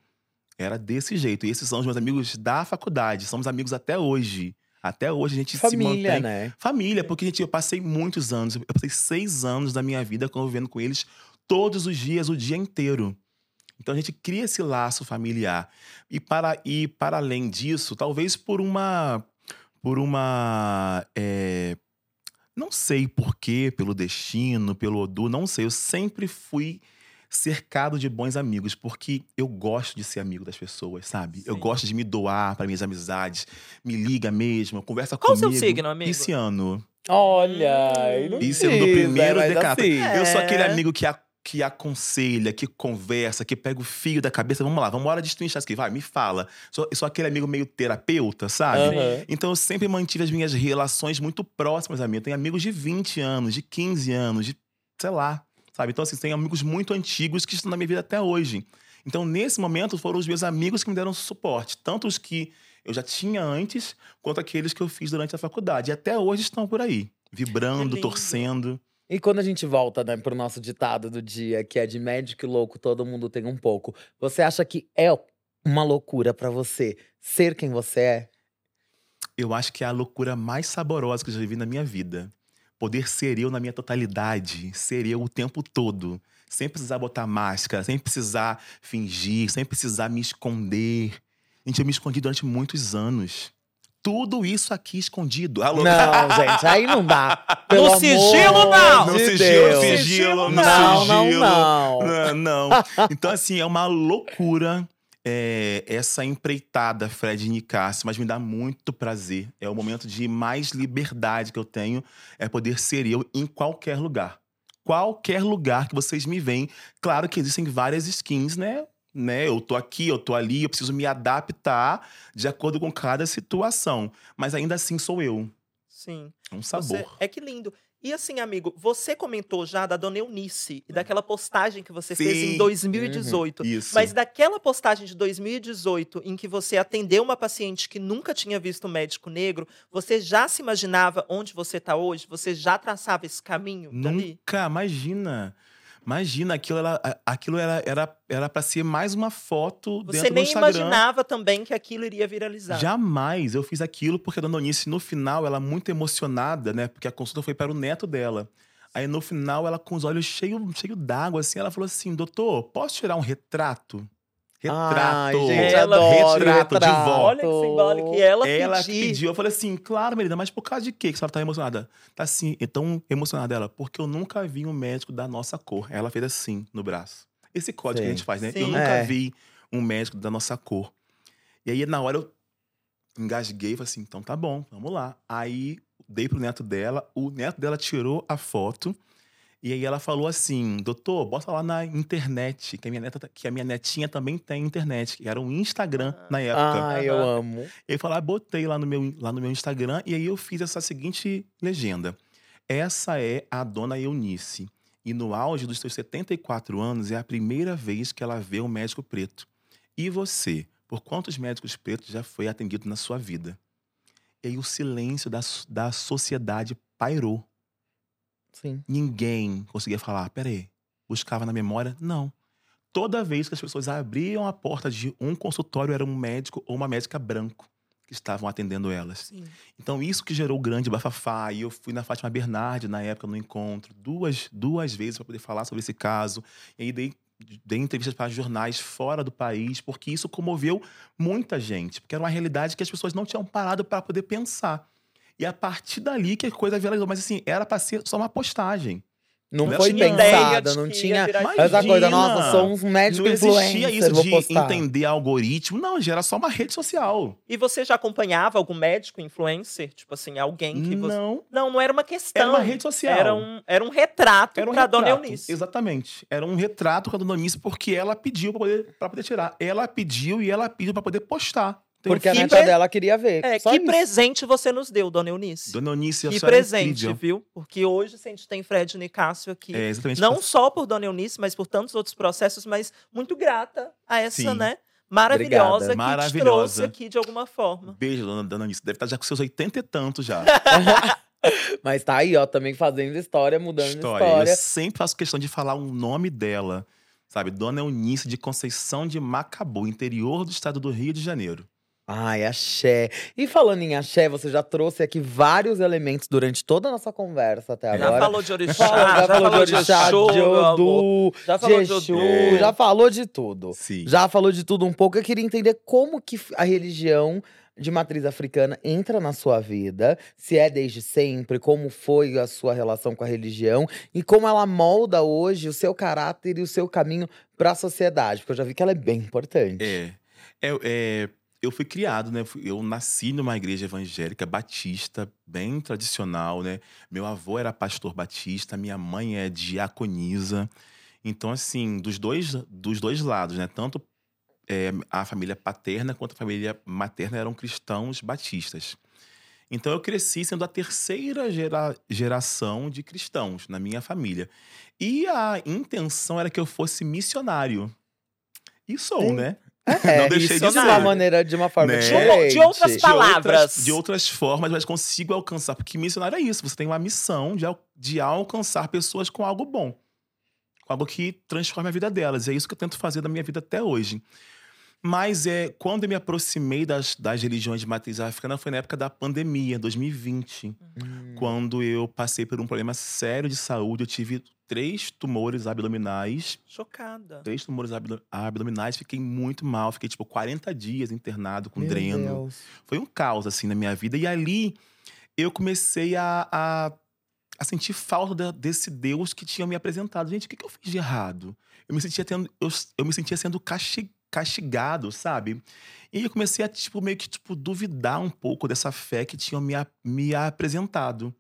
Era desse jeito. E esses são os meus amigos da faculdade. Somos amigos até hoje. Até hoje a gente se Família, mantém. né? Família, porque, gente, eu passei muitos anos. Eu passei seis anos da minha vida convivendo com eles todos os dias, o dia inteiro. Então a gente cria esse laço familiar. E para, e para além disso, talvez por uma. Por uma. é, não sei porquê, pelo destino, pelo Odu, não sei. Eu sempre fui cercado de bons amigos, porque eu gosto de ser amigo das pessoas, sabe? Eu Sim. gosto de me doar para minhas amizades. Me liga mesmo, conversa Qual o comigo. seu signo, amigo? Pisciano. Olha, não Isso é do primeiro decanato. assim, Eu sou aquele É. amigo que, a- que aconselha, que conversa, que pega o fio da cabeça. Vamos lá, vamos hora destrinchar isso aqui. Vai, me fala. Sou, eu sou aquele amigo meio terapeuta, sabe? aham. Então eu sempre mantive as minhas relações muito próximas a mim. Eu tenho amigos de 20 anos, de 15 anos, de sei lá, sabe? Então assim, tenho amigos muito antigos que estão na minha vida até hoje. Então nesse momento foram os meus amigos que me deram suporte, tanto os que eu já tinha antes, quanto aqueles que eu fiz durante a faculdade. E até hoje estão por aí, vibrando, lindo. torcendo. E quando a gente volta, né, pro nosso ditado do dia, que é de médico e louco, todo mundo tem um pouco. Você acha que é uma loucura pra você ser quem você é? Eu acho que é a loucura mais saborosa que eu já vivi na minha vida. Poder ser eu na minha totalidade, ser eu o tempo todo. Sem precisar botar máscara, sem precisar fingir, sem precisar me esconder. Gente, eu me escondi durante muitos anos. Tudo isso aqui escondido. Alô? Não, gente, aí não dá. Pelo No sigilo, amor não! No de sigilo, Deus. sigilo, no Não, não, sigilo. não. Não, não. Então, assim, é uma loucura é, essa empreitada, Fred Nicásio, mas me dá muito prazer. É o momento de mais liberdade que eu tenho, é poder ser eu em qualquer lugar. Qualquer lugar que vocês me veem. Claro que existem várias skins, né? né? Eu tô aqui, eu tô ali, eu preciso me adaptar de acordo com cada situação. Mas ainda assim sou eu. Sim. É um Você- sabor. é que lindo. E assim, amigo, você comentou já da Dona Eunice e daquela postagem que você fez em Sim. 2018. Isso. Mas daquela postagem de 2018, em que você atendeu uma paciente que nunca tinha visto um médico negro, você já se imaginava onde você está hoje? Você já traçava esse caminho dali? Nunca, imagina. Imagina, aquilo era, aquilo era era era para ser mais uma foto Você dentro do nem Instagram. imaginava também que aquilo iria viralizar. Jamais. Eu fiz aquilo porque a dona Onice, no final, ela muito emocionada, né? Porque a consulta foi para o neto dela. Aí no final, ela com os olhos cheios cheio d'água, assim, ela falou assim: doutor, posso tirar um retrato? Retrato. Ai, gente, Ela- adoro retrato de vó. Olha que simbólico. E ela, Ela que pediu. pediu. Eu falei assim, claro, Melina, mas por causa de quê que a senhora tá emocionada? Tá assim, tão emocionada ela, porque eu nunca vi um médico da nossa cor. Ela fez assim no braço. Esse código que a Sim. gente faz, né? Sim. Eu nunca É. vi um médico da nossa cor. E aí, na hora, eu engasguei e falei assim, então tá bom, vamos lá. Aí, dei pro neto dela, o neto dela tirou a foto. E aí ela falou assim, doutor, bota lá na internet, que a minha, neta, que a minha netinha também tem internet. Que era um Instagram Ah. na época. Ai, eu amo. Eu falei, ah, botei lá no, meu, lá no meu Instagram e aí eu fiz essa seguinte legenda. Essa é a dona Eunice. E no auge dos seus 74 anos é a primeira vez que ela vê um médico preto. E você? Por quantos médicos pretos já foi atendido na sua vida? E aí o silêncio da, da sociedade pairou. Sim. Ninguém conseguia falar, peraí, buscava na memória? Não. Toda vez que as pessoas abriam a porta de um consultório, era um médico ou uma médica branco que estavam atendendo elas. Sim. Então, isso que gerou o grande bafafá. E eu fui na Fátima Bernardi, na época, no encontro, duas, duas vezes para poder falar sobre esse caso. E aí dei, dei entrevistas para jornais fora do país, porque isso comoveu muita gente. Porque era uma realidade que as pessoas não tinham parado para poder pensar. E a partir dali que a coisa viralizou. Mas assim, era para ser só uma postagem. Não Não foi pensada, não tinha. Mas Essa coisa, Imagina! nossa, sou um médico Não existia influencer, isso vou de postar. entender algoritmo. Não, já era só uma rede social. E você já acompanhava algum médico influencer? Tipo assim, alguém que você. Não. Não, não era uma questão. Era uma rede social. Era um, era um retrato Era um pra Dona retrato, Eunice. Exatamente. Era um retrato com a Dona Eunice porque ela pediu pra poder, pra poder tirar. Ela pediu e ela pediu pra poder postar. Então, Porque a Que neta pre- dela queria ver. É, só que isso. presente você nos deu, Dona Eunice. Dona Eunice, a que é presente, incrível. viu? Porque hoje a gente tem Fred Nicásio aqui. É, exatamente. Não só por Dona Eunice, mas por tantos outros processos, mas muito grata a essa, Sim. né? Maravilhosa que te Maravilhosa. trouxe aqui de alguma forma. Beijo, dona, dona Eunice. Deve estar já com seus 80 e tantos já. Mas tá aí, ó, também fazendo história, mudando história. história. Eu sempre faço questão de falar o nome dela. Sabe? Dona Eunice de Conceição de Macabu, interior do estado do Rio de Janeiro. Ai, axé. E falando em axé, você já trouxe aqui vários elementos durante toda a nossa conversa até Já agora. falou de orixá, Falou- já, falou de orixá, de. Odu, Já falou de Odu. já falou de tudo. Sim. Já falou de tudo um pouco. Eu queria entender como que a religião de matriz africana entra na sua vida, se é desde sempre, como foi a sua relação com a religião e como ela molda hoje o seu caráter e o seu caminho para a sociedade, porque eu já vi que ela é bem importante. É. É, é, eu fui criado, né? Eu nasci numa igreja evangélica batista, bem tradicional, né? Meu avô era pastor batista, minha mãe é diaconisa. Então, assim, dos dois, dos dois lados, né? Tanto é, a família paterna quanto a família materna eram cristãos batistas. Então, eu cresci sendo a terceira gera- geração de cristãos na minha família. E a intenção era que eu fosse missionário. E sou, Sim. né? É, Não deixei isso de de uma ser. maneira, de uma forma Né? diferente. De outras de palavras. outras, de outras formas, mas consigo alcançar. Porque missionário é isso. Você tem uma missão de, de alcançar pessoas com algo bom. Com algo que transforme a vida delas. E é isso que eu tento fazer da minha vida até hoje. Mas é quando eu me aproximei das, das religiões de matriz africana foi na época da pandemia, 2020. Hum. Quando eu passei por um problema sério de saúde. Eu tive três tumores abdominais Chocada. três tumores abdo- abdominais, fiquei muito mal, fiquei tipo 40 dias internado com Meu dreno. Deus. Foi um caos assim na minha vida e ali eu comecei a, a, a sentir falta da- desse Deus que tinha me apresentado. Gente, o que, que eu fiz de errado? Eu me sentia tendo, eu, eu me sentia sendo casti- castigado, sabe? E eu comecei a tipo meio que tipo duvidar um pouco dessa fé que tinham me, me apresentado.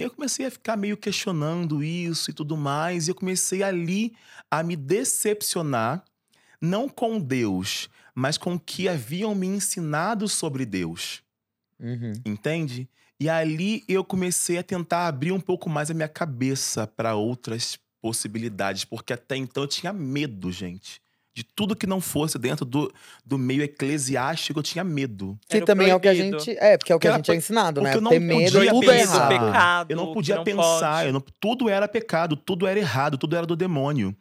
E eu comecei a ficar meio questionando isso e tudo mais, e eu comecei ali a me decepcionar, não com Deus, mas com o que haviam me ensinado sobre Deus, Uhum. entende? E ali eu comecei a tentar abrir um pouco mais a minha cabeça para outras possibilidades, porque até então eu tinha medo, gente. De tudo que não fosse dentro do, do meio eclesiástico, eu tinha medo. Que Era também é o que a proibido. gente. É, porque é o que Porque a gente é ensinado, né? porque eu não Ter medo, podia tudo é pensar. errado. pecado, Eu não que podia não pensar, pode. eu não- tudo era pecado, tudo era errado, tudo era do demônio.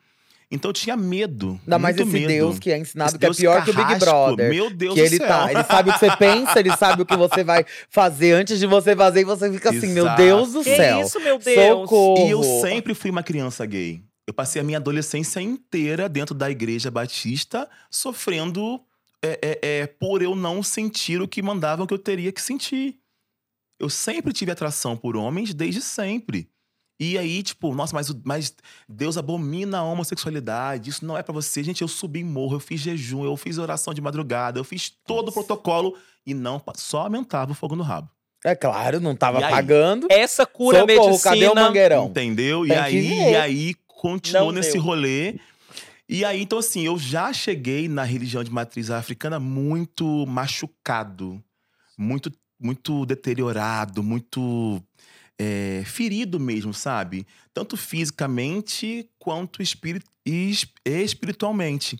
Então eu tinha medo. Ainda mais esse medo. Deus que é ensinado, Esse que é Deus pior que o Big carrasco, Brother. Meu Deus que do ele céu. tá, ele sabe o que você pensa, ele sabe o que você vai fazer antes de você fazer, e você fica assim, meu Exato. Deus do Que céu. isso, meu Deus? Socorro. E eu sempre fui uma criança gay. Eu passei a minha adolescência inteira dentro da igreja batista, sofrendo é, é, é, por eu não sentir o que mandavam que eu teria que sentir. Eu sempre tive atração por homens, desde sempre. E aí, tipo, nossa, mas, o- mas Deus abomina a homossexualidade, isso não é pra você. Gente, eu subi em morro, eu fiz jejum, eu fiz oração de madrugada, eu fiz todo o protocolo e não, só aumentava o fogo no rabo. É claro, não tava E aí? pagando. Essa cura Socorro, medicina. cadê o mangueirão? Entendeu? E Tem aí, e aí continuou Não nesse deu. rolê. E aí, então, assim, eu já cheguei na religião de matriz africana muito machucado, muito, muito deteriorado, muito é, ferido mesmo, sabe? Tanto fisicamente quanto espiri- es- espiritualmente.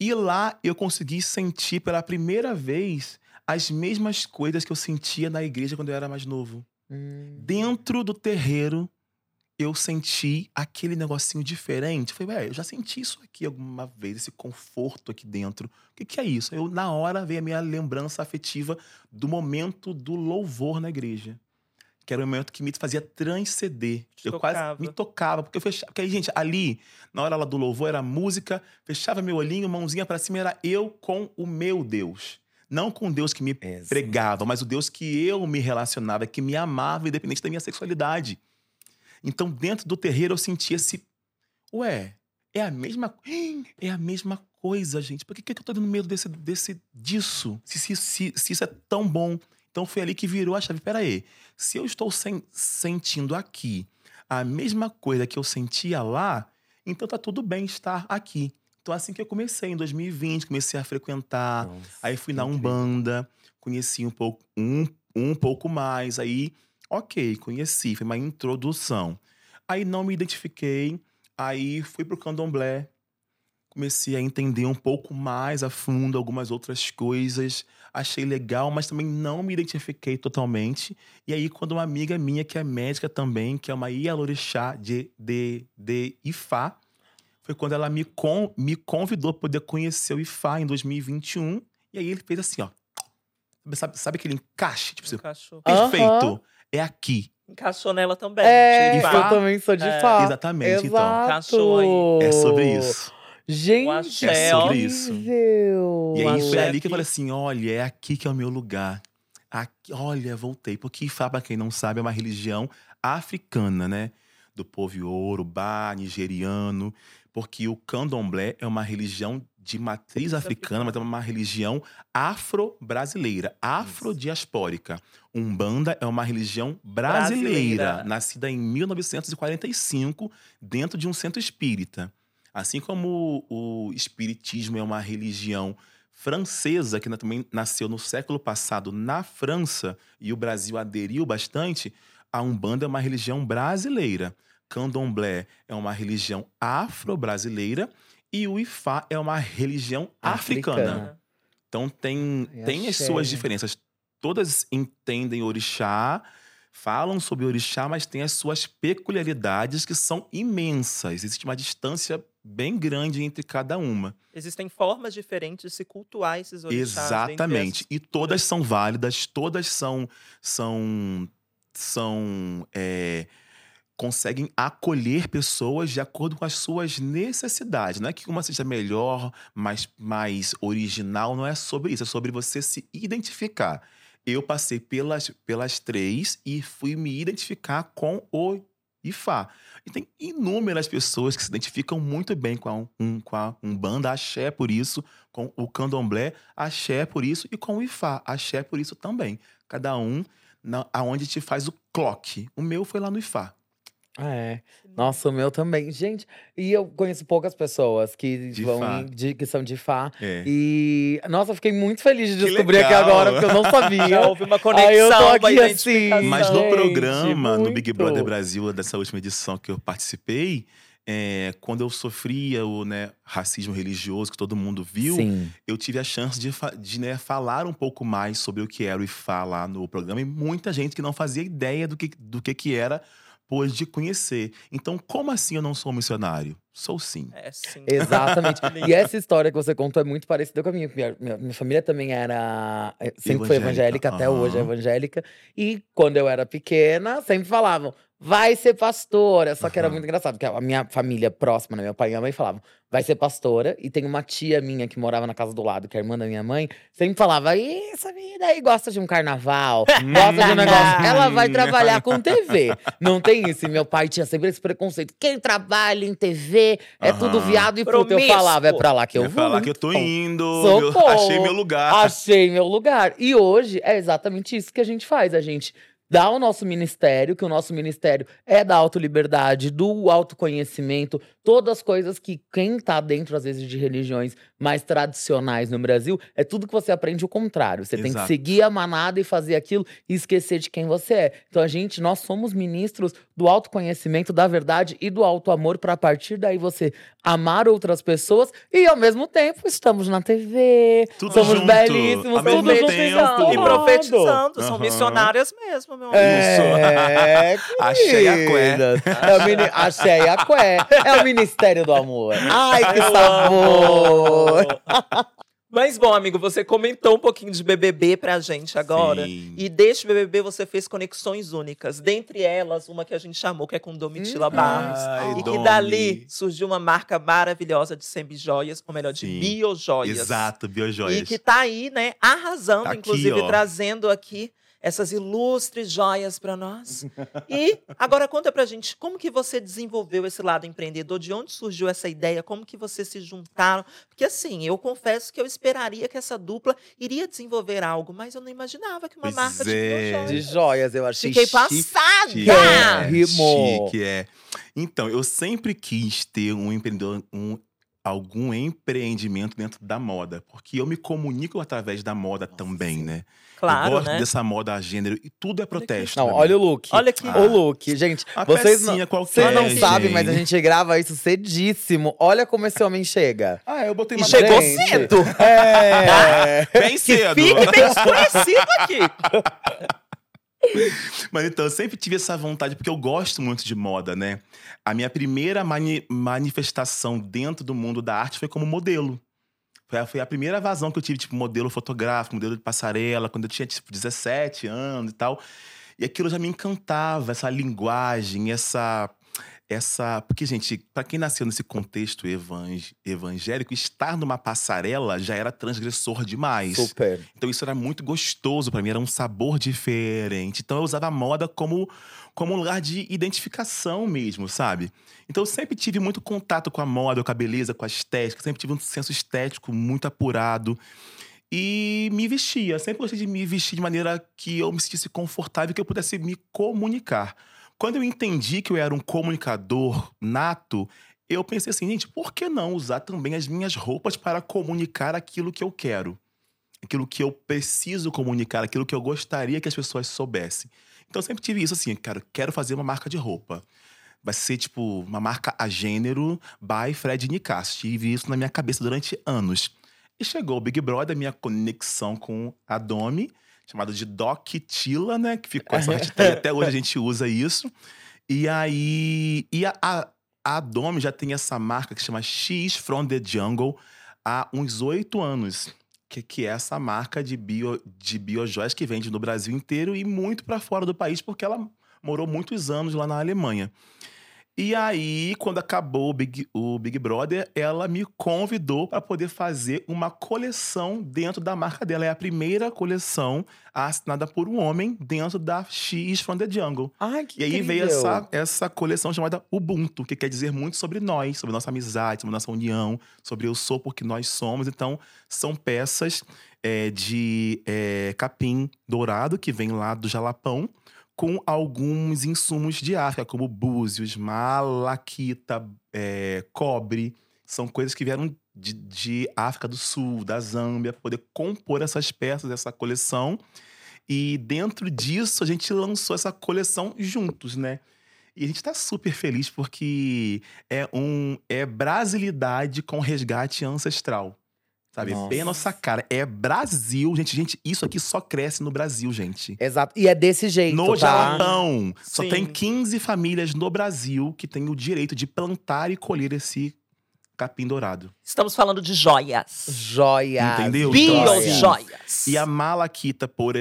E lá eu consegui sentir pela primeira vez as mesmas coisas que eu sentia na igreja quando eu era mais novo Hum. dentro do terreiro, eu senti aquele negocinho diferente. Eu Falei, velho, eu já senti isso aqui alguma vez, esse conforto aqui dentro. O que, que é isso? Eu, na hora, veio a minha lembrança afetiva do momento do louvor na igreja. Que era o momento que me fazia transcender. Te eu tocava. quase me tocava, porque eu fechava. Porque aí, gente, ali, na hora lá do louvor, era música, fechava meu olhinho, mãozinha pra cima, era eu com o meu Deus. Não com o Deus que me Exato. pregava, mas o Deus que eu me relacionava, que me amava, independente da minha sexualidade. Então, dentro do terreiro, eu senti esse. Ué, é a mesma. É a mesma coisa, gente. Por que, que eu tô tendo medo desse, desse, disso? Se, se, se, se isso é tão bom. Então foi ali que virou a chave. Pera aí. Se eu estou sen sentindo aqui a mesma coisa que eu sentia lá, então tá tudo bem estar aqui. Então, assim que eu comecei, em 2020, comecei a frequentar. Nossa, aí fui na. Umbanda, conheci um pouco, um, um pouco mais. Aí, ok, conheci, foi uma introdução. Aí não me identifiquei, aí fui pro candomblé, comecei a entender um pouco mais a fundo algumas outras coisas. Achei legal, mas também não me identifiquei totalmente. E aí, quando uma amiga minha, que é médica também, que é uma Ialorixá de, de, de Ifá, foi quando ela me, con, me convidou para poder conhecer o Ifá em 2021. E aí ele fez assim, ó. Sabe, sabe aquele encaixe? Tipo assim, Encaixou. perfeito. Aham. É aqui. Encaixou nela também. É, eu também sou de É, Fá. exatamente, então. Exato. Encaixou aí. É sobre isso. Gente, É sobre isso. incrível. E aí foi ali que eu falei assim: olha, é aqui que é o meu lugar. Aqui, olha, voltei. Porque Ifá, pra quem não sabe, é uma religião africana, né? Do povo Yorubá, nigeriano. Porque o candomblé é uma religião de matriz africana, mas é uma religião afro-brasileira, afrodiaspórica. Umbanda é uma religião brasileira, Brasileira. nascida em 1945, dentro de um centro espírita. Assim como o, espiritismo é uma religião francesa, que também nasceu no século passado na França, e o Brasil aderiu bastante, a Umbanda é uma religião brasileira. Candomblé é uma religião afro-brasileira e o Ifá é uma religião africana. Africana. Então tem, Ai, tem as suas diferenças. Todas entendem orixá, falam sobre orixá, mas tem as suas peculiaridades que são imensas. Existe uma distância bem grande entre cada uma. Existem formas diferentes de se cultuar esses orixás. Exatamente. E todas são válidas, todas são são são é, conseguem acolher pessoas de acordo com as suas necessidades. Não é que uma seja melhor, mais, mais original, não é sobre isso, é sobre você se identificar. Eu passei pelas, pelas três e fui me identificar com o Ifá. E tem inúmeras pessoas que se identificam muito bem com a, um, com a Umbanda, axé por isso, com o candomblé, axé por isso, e com o Ifá, axé por isso também. Cada um na, aonde te faz o clock. O meu foi lá no Ifá. É. Nossa, o meu também. Gente, e eu conheço poucas pessoas que De vão em- de, que são de Fá. É. E, nossa, eu fiquei muito feliz de Que descobrir aqui legal. agora, porque eu não sabia. Já houve uma Aí eu tô conexão, uma aqui assim, identificação. Mas no Gente, programa, no Big muito. Brother Brasil, dessa última edição que eu participei, é, quando eu sofria o né, racismo religioso que todo mundo viu, Sim. eu tive a chance de, fa- de, né, falar um pouco mais sobre o que era o IFA lá no programa. E muita gente que não fazia ideia do que, do que, que era pôde conhecer. Então, como assim eu não sou missionário? Sou sim. É, sim. Exatamente. E essa história que você contou é muito parecida com a minha. Minha, minha- família também era. Sempre foi Evangélica, evangélica, até hoje é evangélica. E quando eu era pequena, sempre falavam. Vai ser pastora. Só que era muito engraçado, porque a minha família próxima, né, meu pai e minha mãe, falavam, vai ser pastora. E tem uma tia minha que morava na casa do lado, que é a irmã da minha mãe, sempre falava: "Ih, essa menina aí gosta de um carnaval, gosta de um negócio. Ela vai trabalhar com TV. Não tem isso. E meu pai tinha sempre esse preconceito. Quem trabalha em TV é tudo Aham. viado e puta. Eu falava, é pra lá que eu Eu vou. falar que eu tô indo, Socorro. eu achei meu lugar. Achei meu lugar. E hoje é exatamente isso que a gente faz. A gente dá o nosso ministério, que o nosso ministério é da autoliberdade, do autoconhecimento, todas as coisas que quem tá dentro, às vezes, de religiões mais tradicionais no Brasil, é tudo que você aprende o contrário. Você tem que Exato. seguir a manada e fazer aquilo e esquecer de quem você é. Então, a gente, nós somos ministros do autoconhecimento, da verdade e do auto-amor, para a partir daí você amar outras pessoas e, ao mesmo tempo, estamos na TV, Tudo somos junto, belíssimos, ao tudo junto. Profetizando e profetizando. São Aham. missionárias mesmo, meu amor. É, Axé e Aqué. queridas. É o e Aqué. É o Ministério do Amor. Ai, que Eu sabor! Mas bom, amigo, você comentou um pouquinho de BBB pra gente agora. Sim. E deste BBB você fez conexões únicas. Dentre elas, uma que a gente chamou, que é com Domitila Hum. Barros. Ai, e que Domi. dali surgiu uma marca maravilhosa de semijoias, ou melhor, de Sim. biojoias. Exato, biojoias. E que tá aí, né, arrasando, Tá aqui, inclusive ó. trazendo aqui essas ilustres joias para nós. E agora conta pra gente como que você desenvolveu esse lado empreendedor, de onde surgiu essa ideia, como que vocês se juntaram? Porque assim, eu confesso que eu esperaria que essa dupla iria desenvolver algo, mas eu não imaginava que uma Pois marca de é. joias. De joias, eu achei Fiquei chique. passada! Chique, é, rimou. chique, é. Então, eu sempre quis ter um empreendedor, um, algum empreendimento dentro da moda. Porque eu me comunico através da moda também, né? eu Claro, gosto né? dessa moda a gênero e tudo é protesto. Não, pra mim. olha o look. Olha aqui. O look, gente. Uma vocês não, qualquer, vocês não gente. sabem, mas a gente grava isso cedíssimo. Olha como esse homem chega. Ah, eu botei E uma chegou gente. cedo. É. bem cedo. Fique bem escurecido aqui. Mas então, eu sempre tive essa vontade, porque eu gosto muito de moda, né? A minha primeira mani- manifestação dentro do mundo da arte foi como modelo. Foi a, foi a primeira vazão que eu tive, tipo, modelo fotográfico, modelo de passarela, quando eu tinha, tipo, 17 anos e tal. E aquilo já me encantava, essa linguagem, essa. Essa Porque, gente, para quem nasceu nesse contexto evang- evangélico, estar numa passarela já era transgressor demais. Super. Então isso era muito gostoso pra mim, era um sabor diferente. Então eu usava a moda como, como um lugar de identificação mesmo, sabe? Então eu sempre tive muito contato com a moda, com a beleza, com a estética, sempre tive um senso estético muito apurado. E me vestia, sempre gostei de me vestir de maneira que eu me sentisse confortável e que eu pudesse me comunicar. Quando eu entendi que eu era um comunicador nato, eu pensei assim, gente, por que não usar também as minhas roupas para comunicar aquilo que eu quero? aquilo que eu preciso comunicar, aquilo que eu gostaria que as pessoas soubessem. Então eu sempre tive isso assim, cara, quero fazer uma marca de roupa. Vai ser tipo uma marca a gênero by Fred Nicasso. Tive isso na minha cabeça durante anos. E chegou o Big Brother, minha conexão com a Domi, chamada de Doc Tila, né? Que ficou essa hashtag, até hoje a gente usa isso. E aí. E a, a, a Domi já tem essa marca que chama X from the Jungle há uns oito anos que, que é essa marca de, bio, de biojoias que vende no Brasil inteiro e muito para fora do país, porque ela morou muitos anos lá na Alemanha. E aí, quando acabou o Big, o Big Brother, ela me convidou para poder fazer uma coleção dentro da marca dela. É a primeira coleção assinada por um homem dentro da X from the Jungle. Ai, que E aí veio incrível. essa, essa coleção chamada Ubuntu, que quer dizer muito sobre nós, sobre nossa amizade, sobre nossa união, sobre eu sou porque nós somos. Então, são peças é, de é, capim dourado, que vem lá do Jalapão, com alguns insumos de África, como búzios, malaquita, é, cobre. São coisas que vieram de, de África do Sul, da Zâmbia, para poder compor essas peças, essa coleção. E dentro disso, a gente lançou essa coleção juntos, né? E a gente tá super feliz porque é um é brasilidade com resgate ancestral. Sabe? Nossa. Bem a nossa cara. É Brasil, gente. Gente, isso aqui só cresce no Brasil, gente. Exato. E é desse jeito, No tá? Jalapão. Só Sim. tem 15 famílias no Brasil que têm o direito de plantar e colher esse capim dourado. Estamos falando de joias. Joias. Entendeu? Biojoias. E a malaquita, por,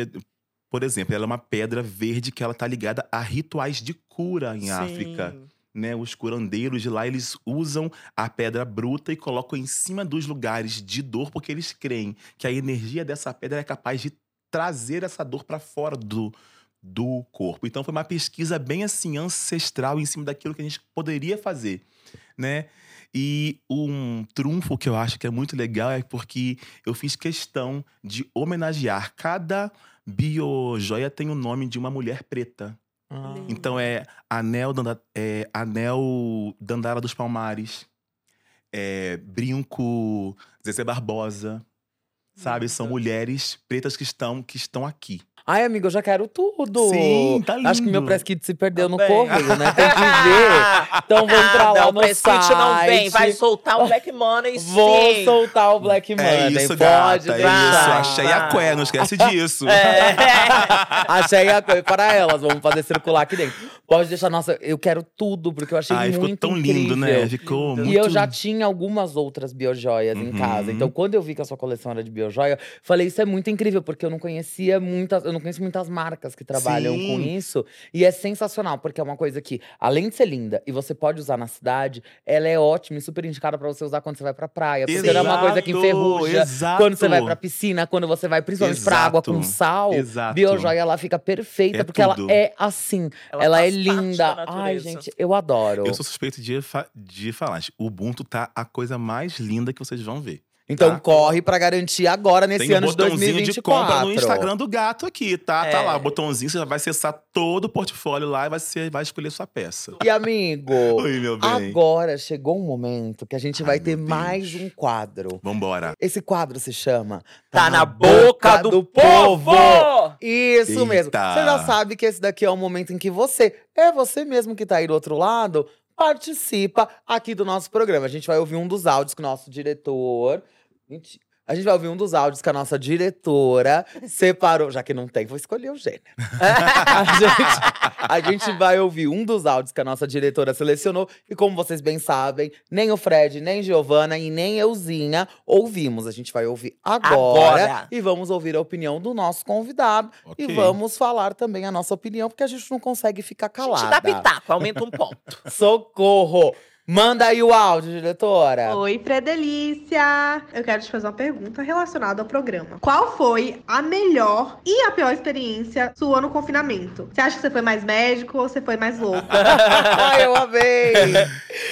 por exemplo, ela é uma pedra verde que ela tá ligada a rituais de cura em Sim. África. Né, os curandeiros de lá, eles usam a pedra bruta e colocam em cima dos lugares de dor, porque eles creem que a energia dessa pedra é capaz de trazer essa dor para fora do, do corpo. Então foi uma pesquisa bem assim ancestral em cima daquilo que a gente poderia fazer, né? E um trunfo que eu acho que é muito legal é porque eu fiz questão de homenagear cada biojoia tem o nome de uma mulher preta. Ah. Então é Anel, Danda, é, Anel Dandara dos Palmares, é, Brinco Zezé Barbosa, sabe? São mulheres pretas que estão, que estão aqui. Ai, amigo, eu já quero tudo. Sim, tá Acho que meu lindo. press kit se perdeu no Também. correio, né? Tem que ver. Então vamos pra lá não, no o Press Kit não vem. site. Vai soltar o Black Money, Vou sim. soltar o Black Money. é isso, Pode gata, é deixar. isso. Achei a Qué, não esquece disso. É. Achei a coisa para elas. Vamos fazer circular aqui dentro. Pode deixar, nossa, eu quero tudo, porque eu achei Ai, ficou muito tão incrível. lindo, né? Ficou Lindo. muito... E eu já tinha algumas outras biojoias em Uhum. casa. Então, quando eu vi que a sua coleção era de biojoia, falei, isso é muito incrível, porque eu não conhecia muitas, eu não conheço muitas marcas que trabalham Sim. com isso. E é sensacional, porque é uma coisa que, além de ser linda e você pode usar na cidade, ela é ótima e super indicada pra você usar quando você vai pra praia. Porque não é uma coisa que Exato, enferruja. exato. Quando você vai pra piscina, quando você vai principalmente pra água com Exato. sal, Exato. biojoia ela fica perfeita, É porque ela tudo. é assim. Ela, é parte da linda. Ai, gente, eu adoro. Eu sou suspeito de, fa- de falar. O Ubuntu tá a coisa mais linda que vocês vão ver. Então tá. corre pra garantir agora, nesse Tem um ano de botãozinho 2024. de compra no Instagram do gato aqui, tá? Tá É. lá, o botãozinho, você vai acessar todo o portfólio lá e vai, ser, vai escolher sua peça. E amigo, Oi, meu bem. agora chegou um momento que a gente Ai, vai ter mais um quadro. Vambora. Esse quadro se chama Tá na boca do povo! Isso mesmo. Eita. Você já sabe que esse daqui é o momento em que você, é você mesmo que tá aí do outro lado, participa aqui do nosso programa. A gente vai ouvir um dos áudios que o nosso diretor. Menti- A gente vai ouvir um dos áudios que a nossa diretora separou. Já que não tem, vou escolher o gênero. a, gente, a gente vai ouvir um dos áudios que a nossa diretora selecionou. E como vocês bem sabem, nem o Fred, nem Giovana e nem euzinha ouvimos. A gente vai ouvir agora, Agora. e vamos ouvir a opinião do nosso convidado. Ok. E vamos falar também a nossa opinião, porque a gente não consegue ficar A gente calada. dá pitaco, aumenta um ponto. Socorro! Manda aí o áudio, diretora. Oi, Predelícia! Eu quero te fazer uma pergunta relacionada ao programa. Qual foi a melhor e a pior experiência sua no confinamento? Você acha que você foi mais médico ou você foi mais louco? Ai, eu amei!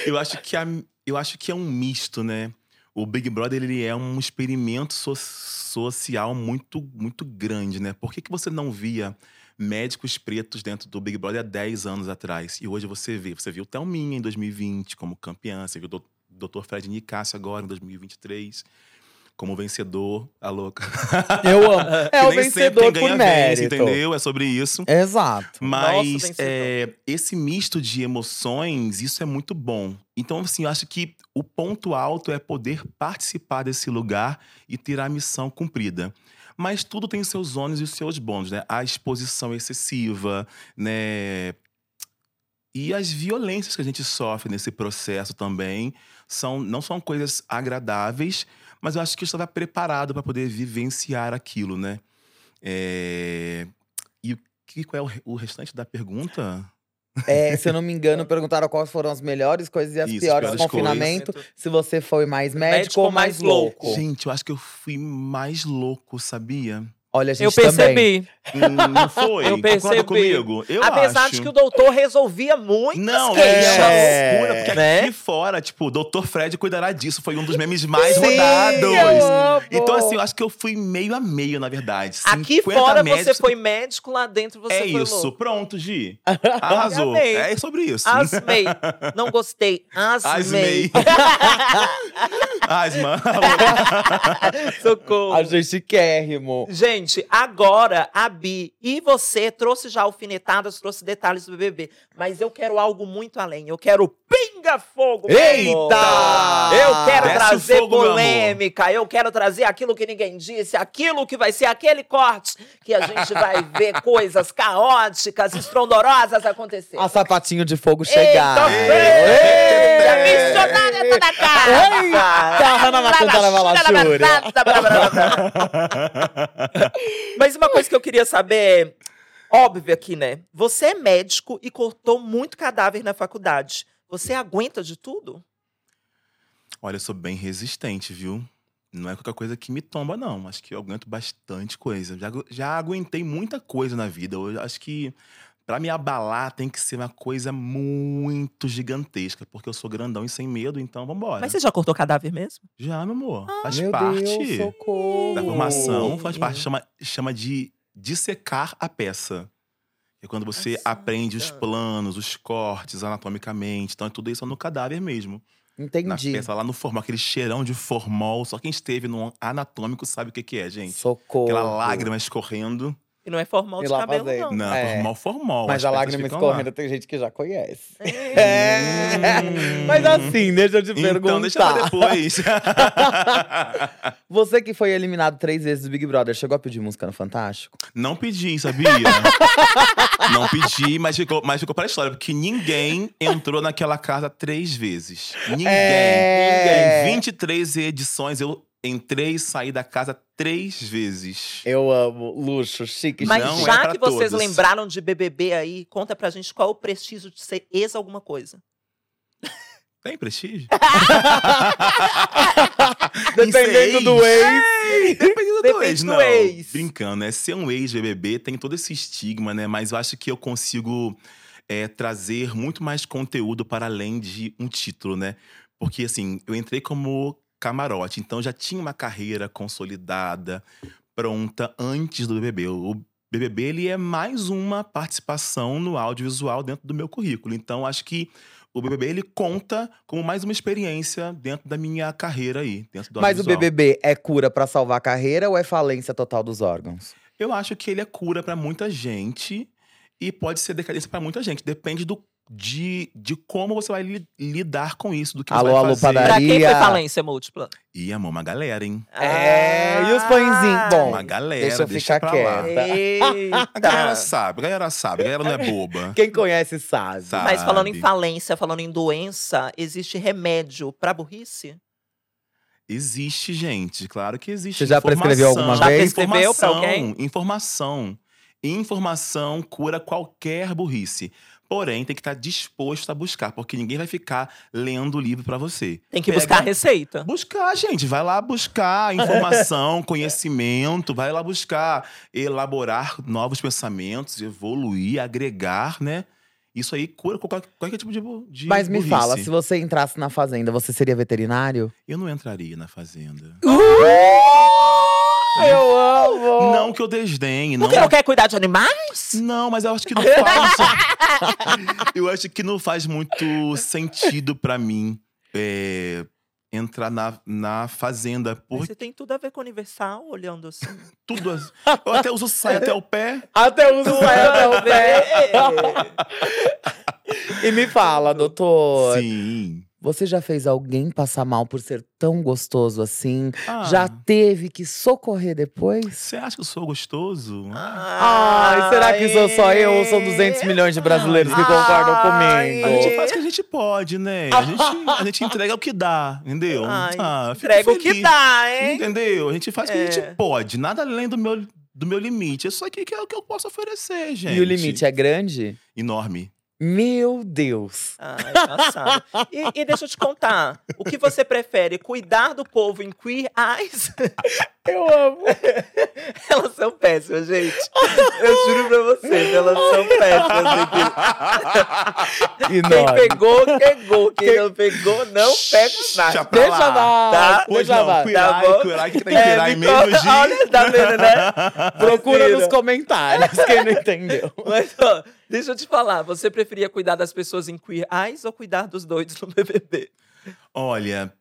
Eu acho que, a- eu acho que é um misto, né? O Big Brother ele é um experimento so- social muito, muito grande, né? Por que, que você não via médicos pretos dentro do Big Brother há 10 anos atrás? E hoje você vê. Você viu Thelminha em 2020 como campeã, você viu o Dr. Fred Nicásio agora em 2023 como vencedor. A louca. Eu amo. É o vencedor por mérito. vence, entendeu? É sobre isso. Exato. Mas vencedor. é, esse misto de emoções, isso é muito bom. Então, assim, eu acho que o ponto alto é poder participar desse lugar e ter a missão cumprida. Mas tudo tem seus ônus e seus bônus, né? A exposição excessiva, né? E as violências que a gente sofre nesse processo também são, não são coisas agradáveis, mas eu acho que eu estava preparado para poder vivenciar aquilo, né? É, E qual é o restante da pergunta? É, se eu não me engano, perguntaram quais foram as melhores coisas e as Isso, piores do piores confinamento. Se você foi mais médico, Médico ou ou mais mais louco. louco? Gente, eu acho que eu fui mais louco, sabia? Olha, a gente Eu também. percebi. Hum, Não foi? Eu percebi. Comigo? Eu Apesar acho. de que o doutor resolvia muitas Não, queixas. é loucura, porque Né? aqui fora, tipo, o Dr. Fred cuidará disso. Foi um dos memes mais Sim, rodados. eu amo. Então, assim, eu acho que eu fui meio a meio, na verdade. Aqui 50 fora médicos- você foi médico, lá dentro você É foi isso, louco. pronto, Gi. Arrasou. Amei. É sobre isso. Asmei. Não gostei. Asmei. Asmei. Asma. Socorro. A gente quérrimo. Gente, agora a Bi e você trouxe já alfinetadas, trouxe detalhes do BBB. Mas eu quero algo muito além. Eu quero meu amor. Eita! Eu quero Desce trazer fogo, polêmica. Eu quero trazer aquilo que ninguém disse, aquilo que vai ser aquele corte que a gente vai ver coisas caóticas, estrondorosas acontecer. A sapatinho de fogo Eita, chegar. Eita, Eita! missionária tá na casa. Eita, Hannah Macantara Valachúria. Mas uma coisa que eu queria saber óbvio aqui, né? Você é médico e cortou muito cadáver na faculdade. Você aguenta de tudo? Olha, eu sou bem resistente, viu? Não é qualquer coisa que me tomba, não. Acho que eu aguento bastante coisa. Já, já aguentei muita coisa na vida. Eu acho que pra me abalar tem que ser uma coisa muito gigantesca. Porque eu sou grandão e sem medo, então vambora. Mas você já cortou cadáver mesmo? Já, meu amor. faz Meu parte Deus, socorro. da formação. Faz parte. Chama, chama de dissecar a peça. É quando você Nossa. aprende os planos, os cortes anatomicamente. Então, é tudo isso no cadáver mesmo. Na Entendi. peça, lá no formol, aquele cheirão de formol. Só quem esteve no anatômico sabe o que, que é, gente. Socorro. Aquela lágrima escorrendo. E não é formal de cabelo, fazendo. não. Não, É. formol, formol. Mas as a peças lágrima escorrendo tem gente que já conhece. É. Hum. Mas assim, deixa eu te perguntar. Então, deixa pra depois. Você que foi eliminado três vezes do Big Brother, chegou a pedir música no Fantástico? Não pedi, sabia? Não pedi, mas ficou, mas ficou pra história. Porque ninguém entrou naquela casa três vezes. Ninguém. É. Em 23 edições, eu entrei e saí da casa três vezes. Eu amo. Luxo, chique, Mas Não é já pra que vocês todos. lembraram de BBB aí, conta pra gente qual é o prestígio de ser ex alguma coisa. Tem prestígio? Dependendo do ex. Dependendo do Depende ex, do não. ex. Brincando, né? Ser um ex-BBB tem todo esse estigma, né? Mas eu acho que eu consigo é, trazer muito mais conteúdo para além de um título, né? Porque, assim, eu entrei como camarote, então já tinha uma carreira consolidada, pronta antes do BBB. O BBB, ele é mais uma participação no audiovisual dentro do meu currículo. Então, acho que o BBB, ele conta como mais uma experiência dentro da minha carreira aí, dentro do Mas o. BBB é cura pra salvar a carreira ou é falência total dos órgãos? Eu acho que ele é cura pra muita gente e pode ser decadência pra muita gente. Depende do, de, de como você vai li- lidar com isso, do que Alô, você vai alô, fazer. padaria. Pra quem foi falência múltipla? Ih, amor, uma galera, hein? É, e os pãezinhos? Bom, Uma galera, deixa eu deixa ficar quieta. A galera sabe, a galera sabe, a galera não é boba. Quem conhece sabe. Sabe. Mas falando em falência, falando em doença, existe remédio pra burrice? Existe, gente, claro que existe. Você já prescreveu Informação. alguma Já vez? prescreveu pra alguém? Informação. Informação cura qualquer burrice. Porém, tem que estar disposto a buscar, porque ninguém vai ficar lendo o livro pra você. Tem que Pega- buscar a receita. Buscar, gente. Vai lá buscar informação, conhecimento. Vai lá buscar elaborar novos pensamentos, evoluir, agregar, né? Isso aí cura qualquer, qualquer tipo de, de Mas me burrice. fala, se você entrasse na fazenda, você seria veterinário? Eu não entraria na fazenda. Eu amo! Não que eu desdenhe, não. Porque não quer cuidar de animais? Não, mas eu acho que não faz. eu acho que não faz muito sentido pra mim é, entrar na, na fazenda. Mas Por Você tem tudo a ver com o Universal, olhando assim. tudo. as- Eu até uso saia até o pé. Até uso saia até o pé. E me fala, doutor. Sim. Você já fez alguém passar mal por ser tão gostoso assim? Ah, Já teve que socorrer depois? Você acha que eu sou gostoso? Ai, será que sou só eu ou são 200 milhões de brasileiros que concordam Ai. A gente comigo? faz o que a gente pode, né? A gente, a gente entrega o que dá, entendeu? Ai, Ah, entrega o que feliz. dá, hein? Entendeu? A gente faz o que a É. gente pode, nada além do meu, do meu limite. Isso aqui que é o que eu posso oferecer, gente. E o limite é grande? Enorme. Meu Deus! Ai, passado. E, e deixa eu te contar. O que você prefere? Cuidar do povo em Queer Eyes? Eu amo! Elas são péssimas, gente. Eu juro pra vocês, elas são péssimas. Quem pegou, pegou. Quem não pegou, não pega nada. Deixa lá. Tá? Pois Deixa não, lá. cuirai, Tá bom? cuirai, que tem É, cuirai me menos de... Olha, tá vendo, né? Procura nos comentários, quem não entendeu. Mas, ó, deixa eu te falar. Você preferia cuidar das pessoas em Queer Eyes ou cuidar dos doidos no BBB? Olha,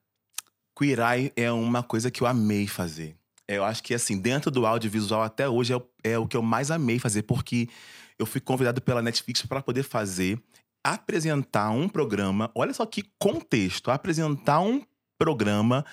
Queer Eye é uma coisa que eu amei fazer. Eu acho que, assim, dentro do audiovisual até hoje é é o que eu mais amei fazer, porque eu fui convidado pela Netflix para poder fazer, apresentar um programa. Olha só que contexto! Apresentar um programa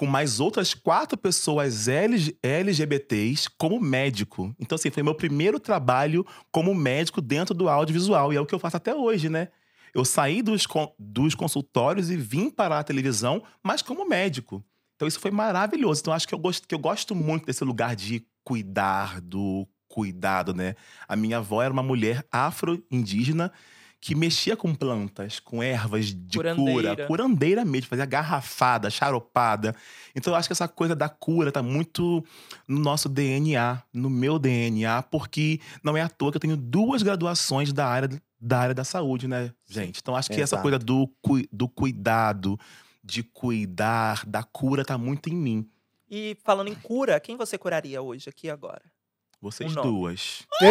com mais outras quatro pessoas LG LGBTs como médico. Então, assim, foi meu primeiro trabalho como médico dentro do audiovisual. E é o que eu faço até hoje, né? Eu saí dos, dos consultórios e vim para a televisão, mas como médico. Então isso foi maravilhoso. Então acho que eu gosto, que eu gosto muito desse lugar de cuidar, do cuidado, né? A minha avó era uma mulher afro-indígena que mexia com plantas, com ervas de Curandeira. cura, curandeira mesmo, fazia garrafada, charopada. Então eu acho que essa coisa da cura tá muito no nosso DNA, no meu DNA, porque não é à toa que eu tenho duas graduações da área da área da saúde, né, gente? Então acho que essa Exato. coisa do, do cuidado, de cuidar, da cura tá muito em mim. E falando em cura, quem você curaria hoje, aqui e agora? Vocês duas. Ei!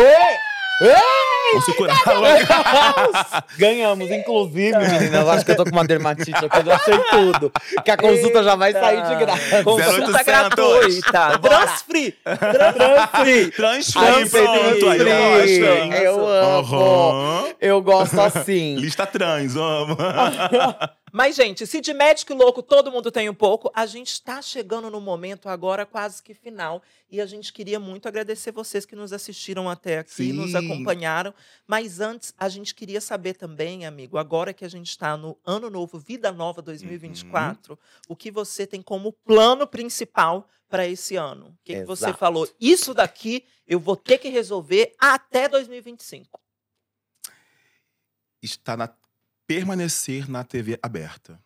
Vão se curar. Ganhamos, inclusive, meninas. Acho que eu tô com uma dermatite aqui, eu já sei tudo. Que a consulta já vai sair de graça. Consulta 0800. gratuita. Transfree. Transfree. Transfere, Ai, pronto. Aí eu gosto. Eu amo. Eu gosto assim. Lista trans, amo. Mas, gente, se de médico louco todo mundo tem um pouco, a gente está chegando no momento agora quase que final. E a gente queria muito agradecer vocês que nos assistiram até aqui, nos Sim. acompanharam. Mas antes, a gente queria saber também, amigo, agora que a gente está no Ano Novo, Vida Nova 2024, o que você tem como plano principal para esse ano? O que, que você falou? Isso daqui eu vou ter que resolver até 2025. Está na permanecer na TV aberta.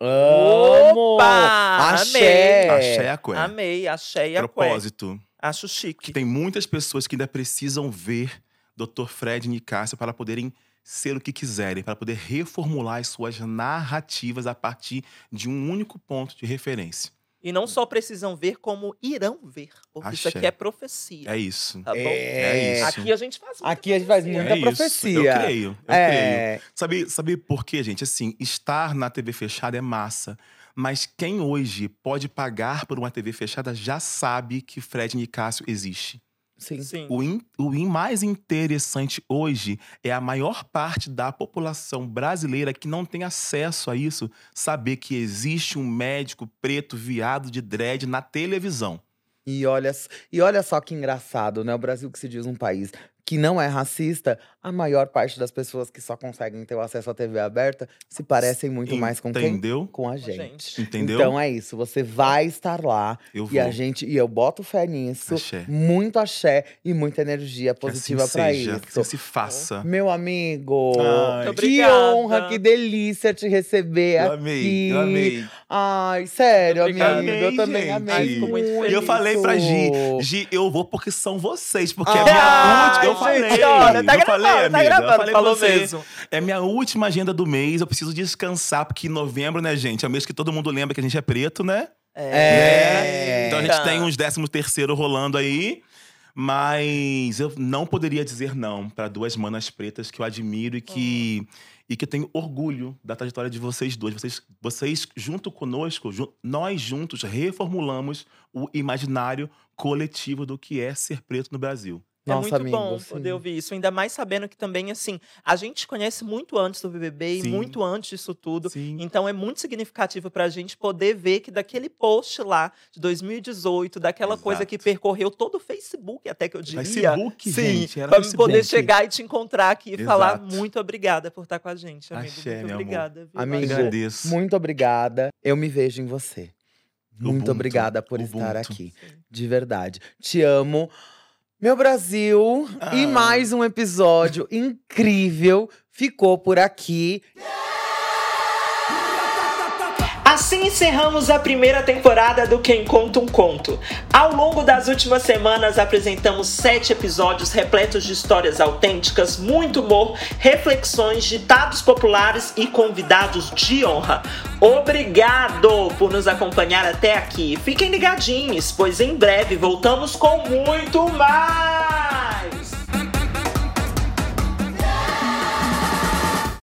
Amo! Opa! Axé! Axé Aqué. Amei, achei a cué. Propósito. Acho Que chique. tem muitas pessoas que ainda precisam ver Dr. Fred e Nicásio para poderem ser o que quiserem, para poder reformular as suas narrativas a partir de um único ponto de referência. E não só precisam ver, como irão ver. Porque isso Axé. aqui é profecia. É isso. Tá bom? É isso. Aqui a gente faz muita Aqui a gente faz muita é profecia. Isso. Eu creio. Eu creio. É, Sabe, sabe por quê, gente? Assim, estar na TV fechada é massa. Mas quem hoje pode pagar por uma TV fechada já sabe que Fred Nicásio existe. Sim. Sim. O, in- o in- mais interessante hoje é a maior parte da população brasileira que não tem acesso a isso saber que existe um médico preto viado de dread na televisão. E olha, e olha só que engraçado, né? O Brasil que se diz um país que não é racista, a maior parte das pessoas que só conseguem ter o acesso à TV aberta se parecem muito mais com quem? Entendeu? Com a gente. Entendeu? Então é isso, você vai estar lá eu vou. e a gente e eu boto fé nisso, Axé. muito axé e muita energia Que positiva assim pra seja, que isso. assim se faça. Meu amigo, Ai, que obrigada. honra, que delícia te receber Eu aqui. amei, eu amei. Ai, sério, amigo, obrigada. eu também gente. amei. Ai, muito muito. E eu falei pra Gi. Gi, eu vou porque são vocês, porque é Ai, minha última. Eu gente, falei. olha, tá eu falei, gravando, tá amiga, gravando, eu falei falou você. mesmo. É minha última agenda do mês, eu preciso descansar, porque novembro, né, gente? É o mês que todo mundo lembra que a gente é preto, né? É. Então a gente tem uns 13 terceiro rolando aí. Mas eu não poderia dizer não para duas manas pretas que eu admiro e que, e que eu tenho orgulho da trajetória de vocês dois. Vocês, vocês junto conosco, ju- nós juntos reformulamos o imaginário coletivo do que é ser preto no Brasil. É Nossa, muito amigo, bom sim. poder ouvir isso, ainda mais sabendo que também, assim, a gente conhece muito antes do BBB Sim. e muito antes disso tudo. Sim. Então é muito significativo pra gente poder ver que daquele post lá de 2018, daquela coisa Exato. que percorreu todo o Facebook, até que eu diria. Facebook, Sim, gente. Era pra Facebook. poder chegar e te encontrar aqui e Exato. falar muito obrigada por estar com a gente, amigo. Axé, muito obrigada. viu? Amigo, Agradeço. Muito obrigada. Eu me vejo em você. Muito Ubuntu, obrigada por estar Ubuntu. aqui. Sim. De verdade. Te amo. Meu Brasil, e Ah. mais um episódio incrível ficou por aqui. Assim encerramos a primeira temporada do Quem Conta um Conto. Ao longo das últimas semanas apresentamos sete episódios repletos de histórias autênticas, muito humor, reflexões, ditados populares e convidados de honra. Obrigado por nos acompanhar até aqui. Fiquem ligadinhos, pois em breve voltamos com muito mais!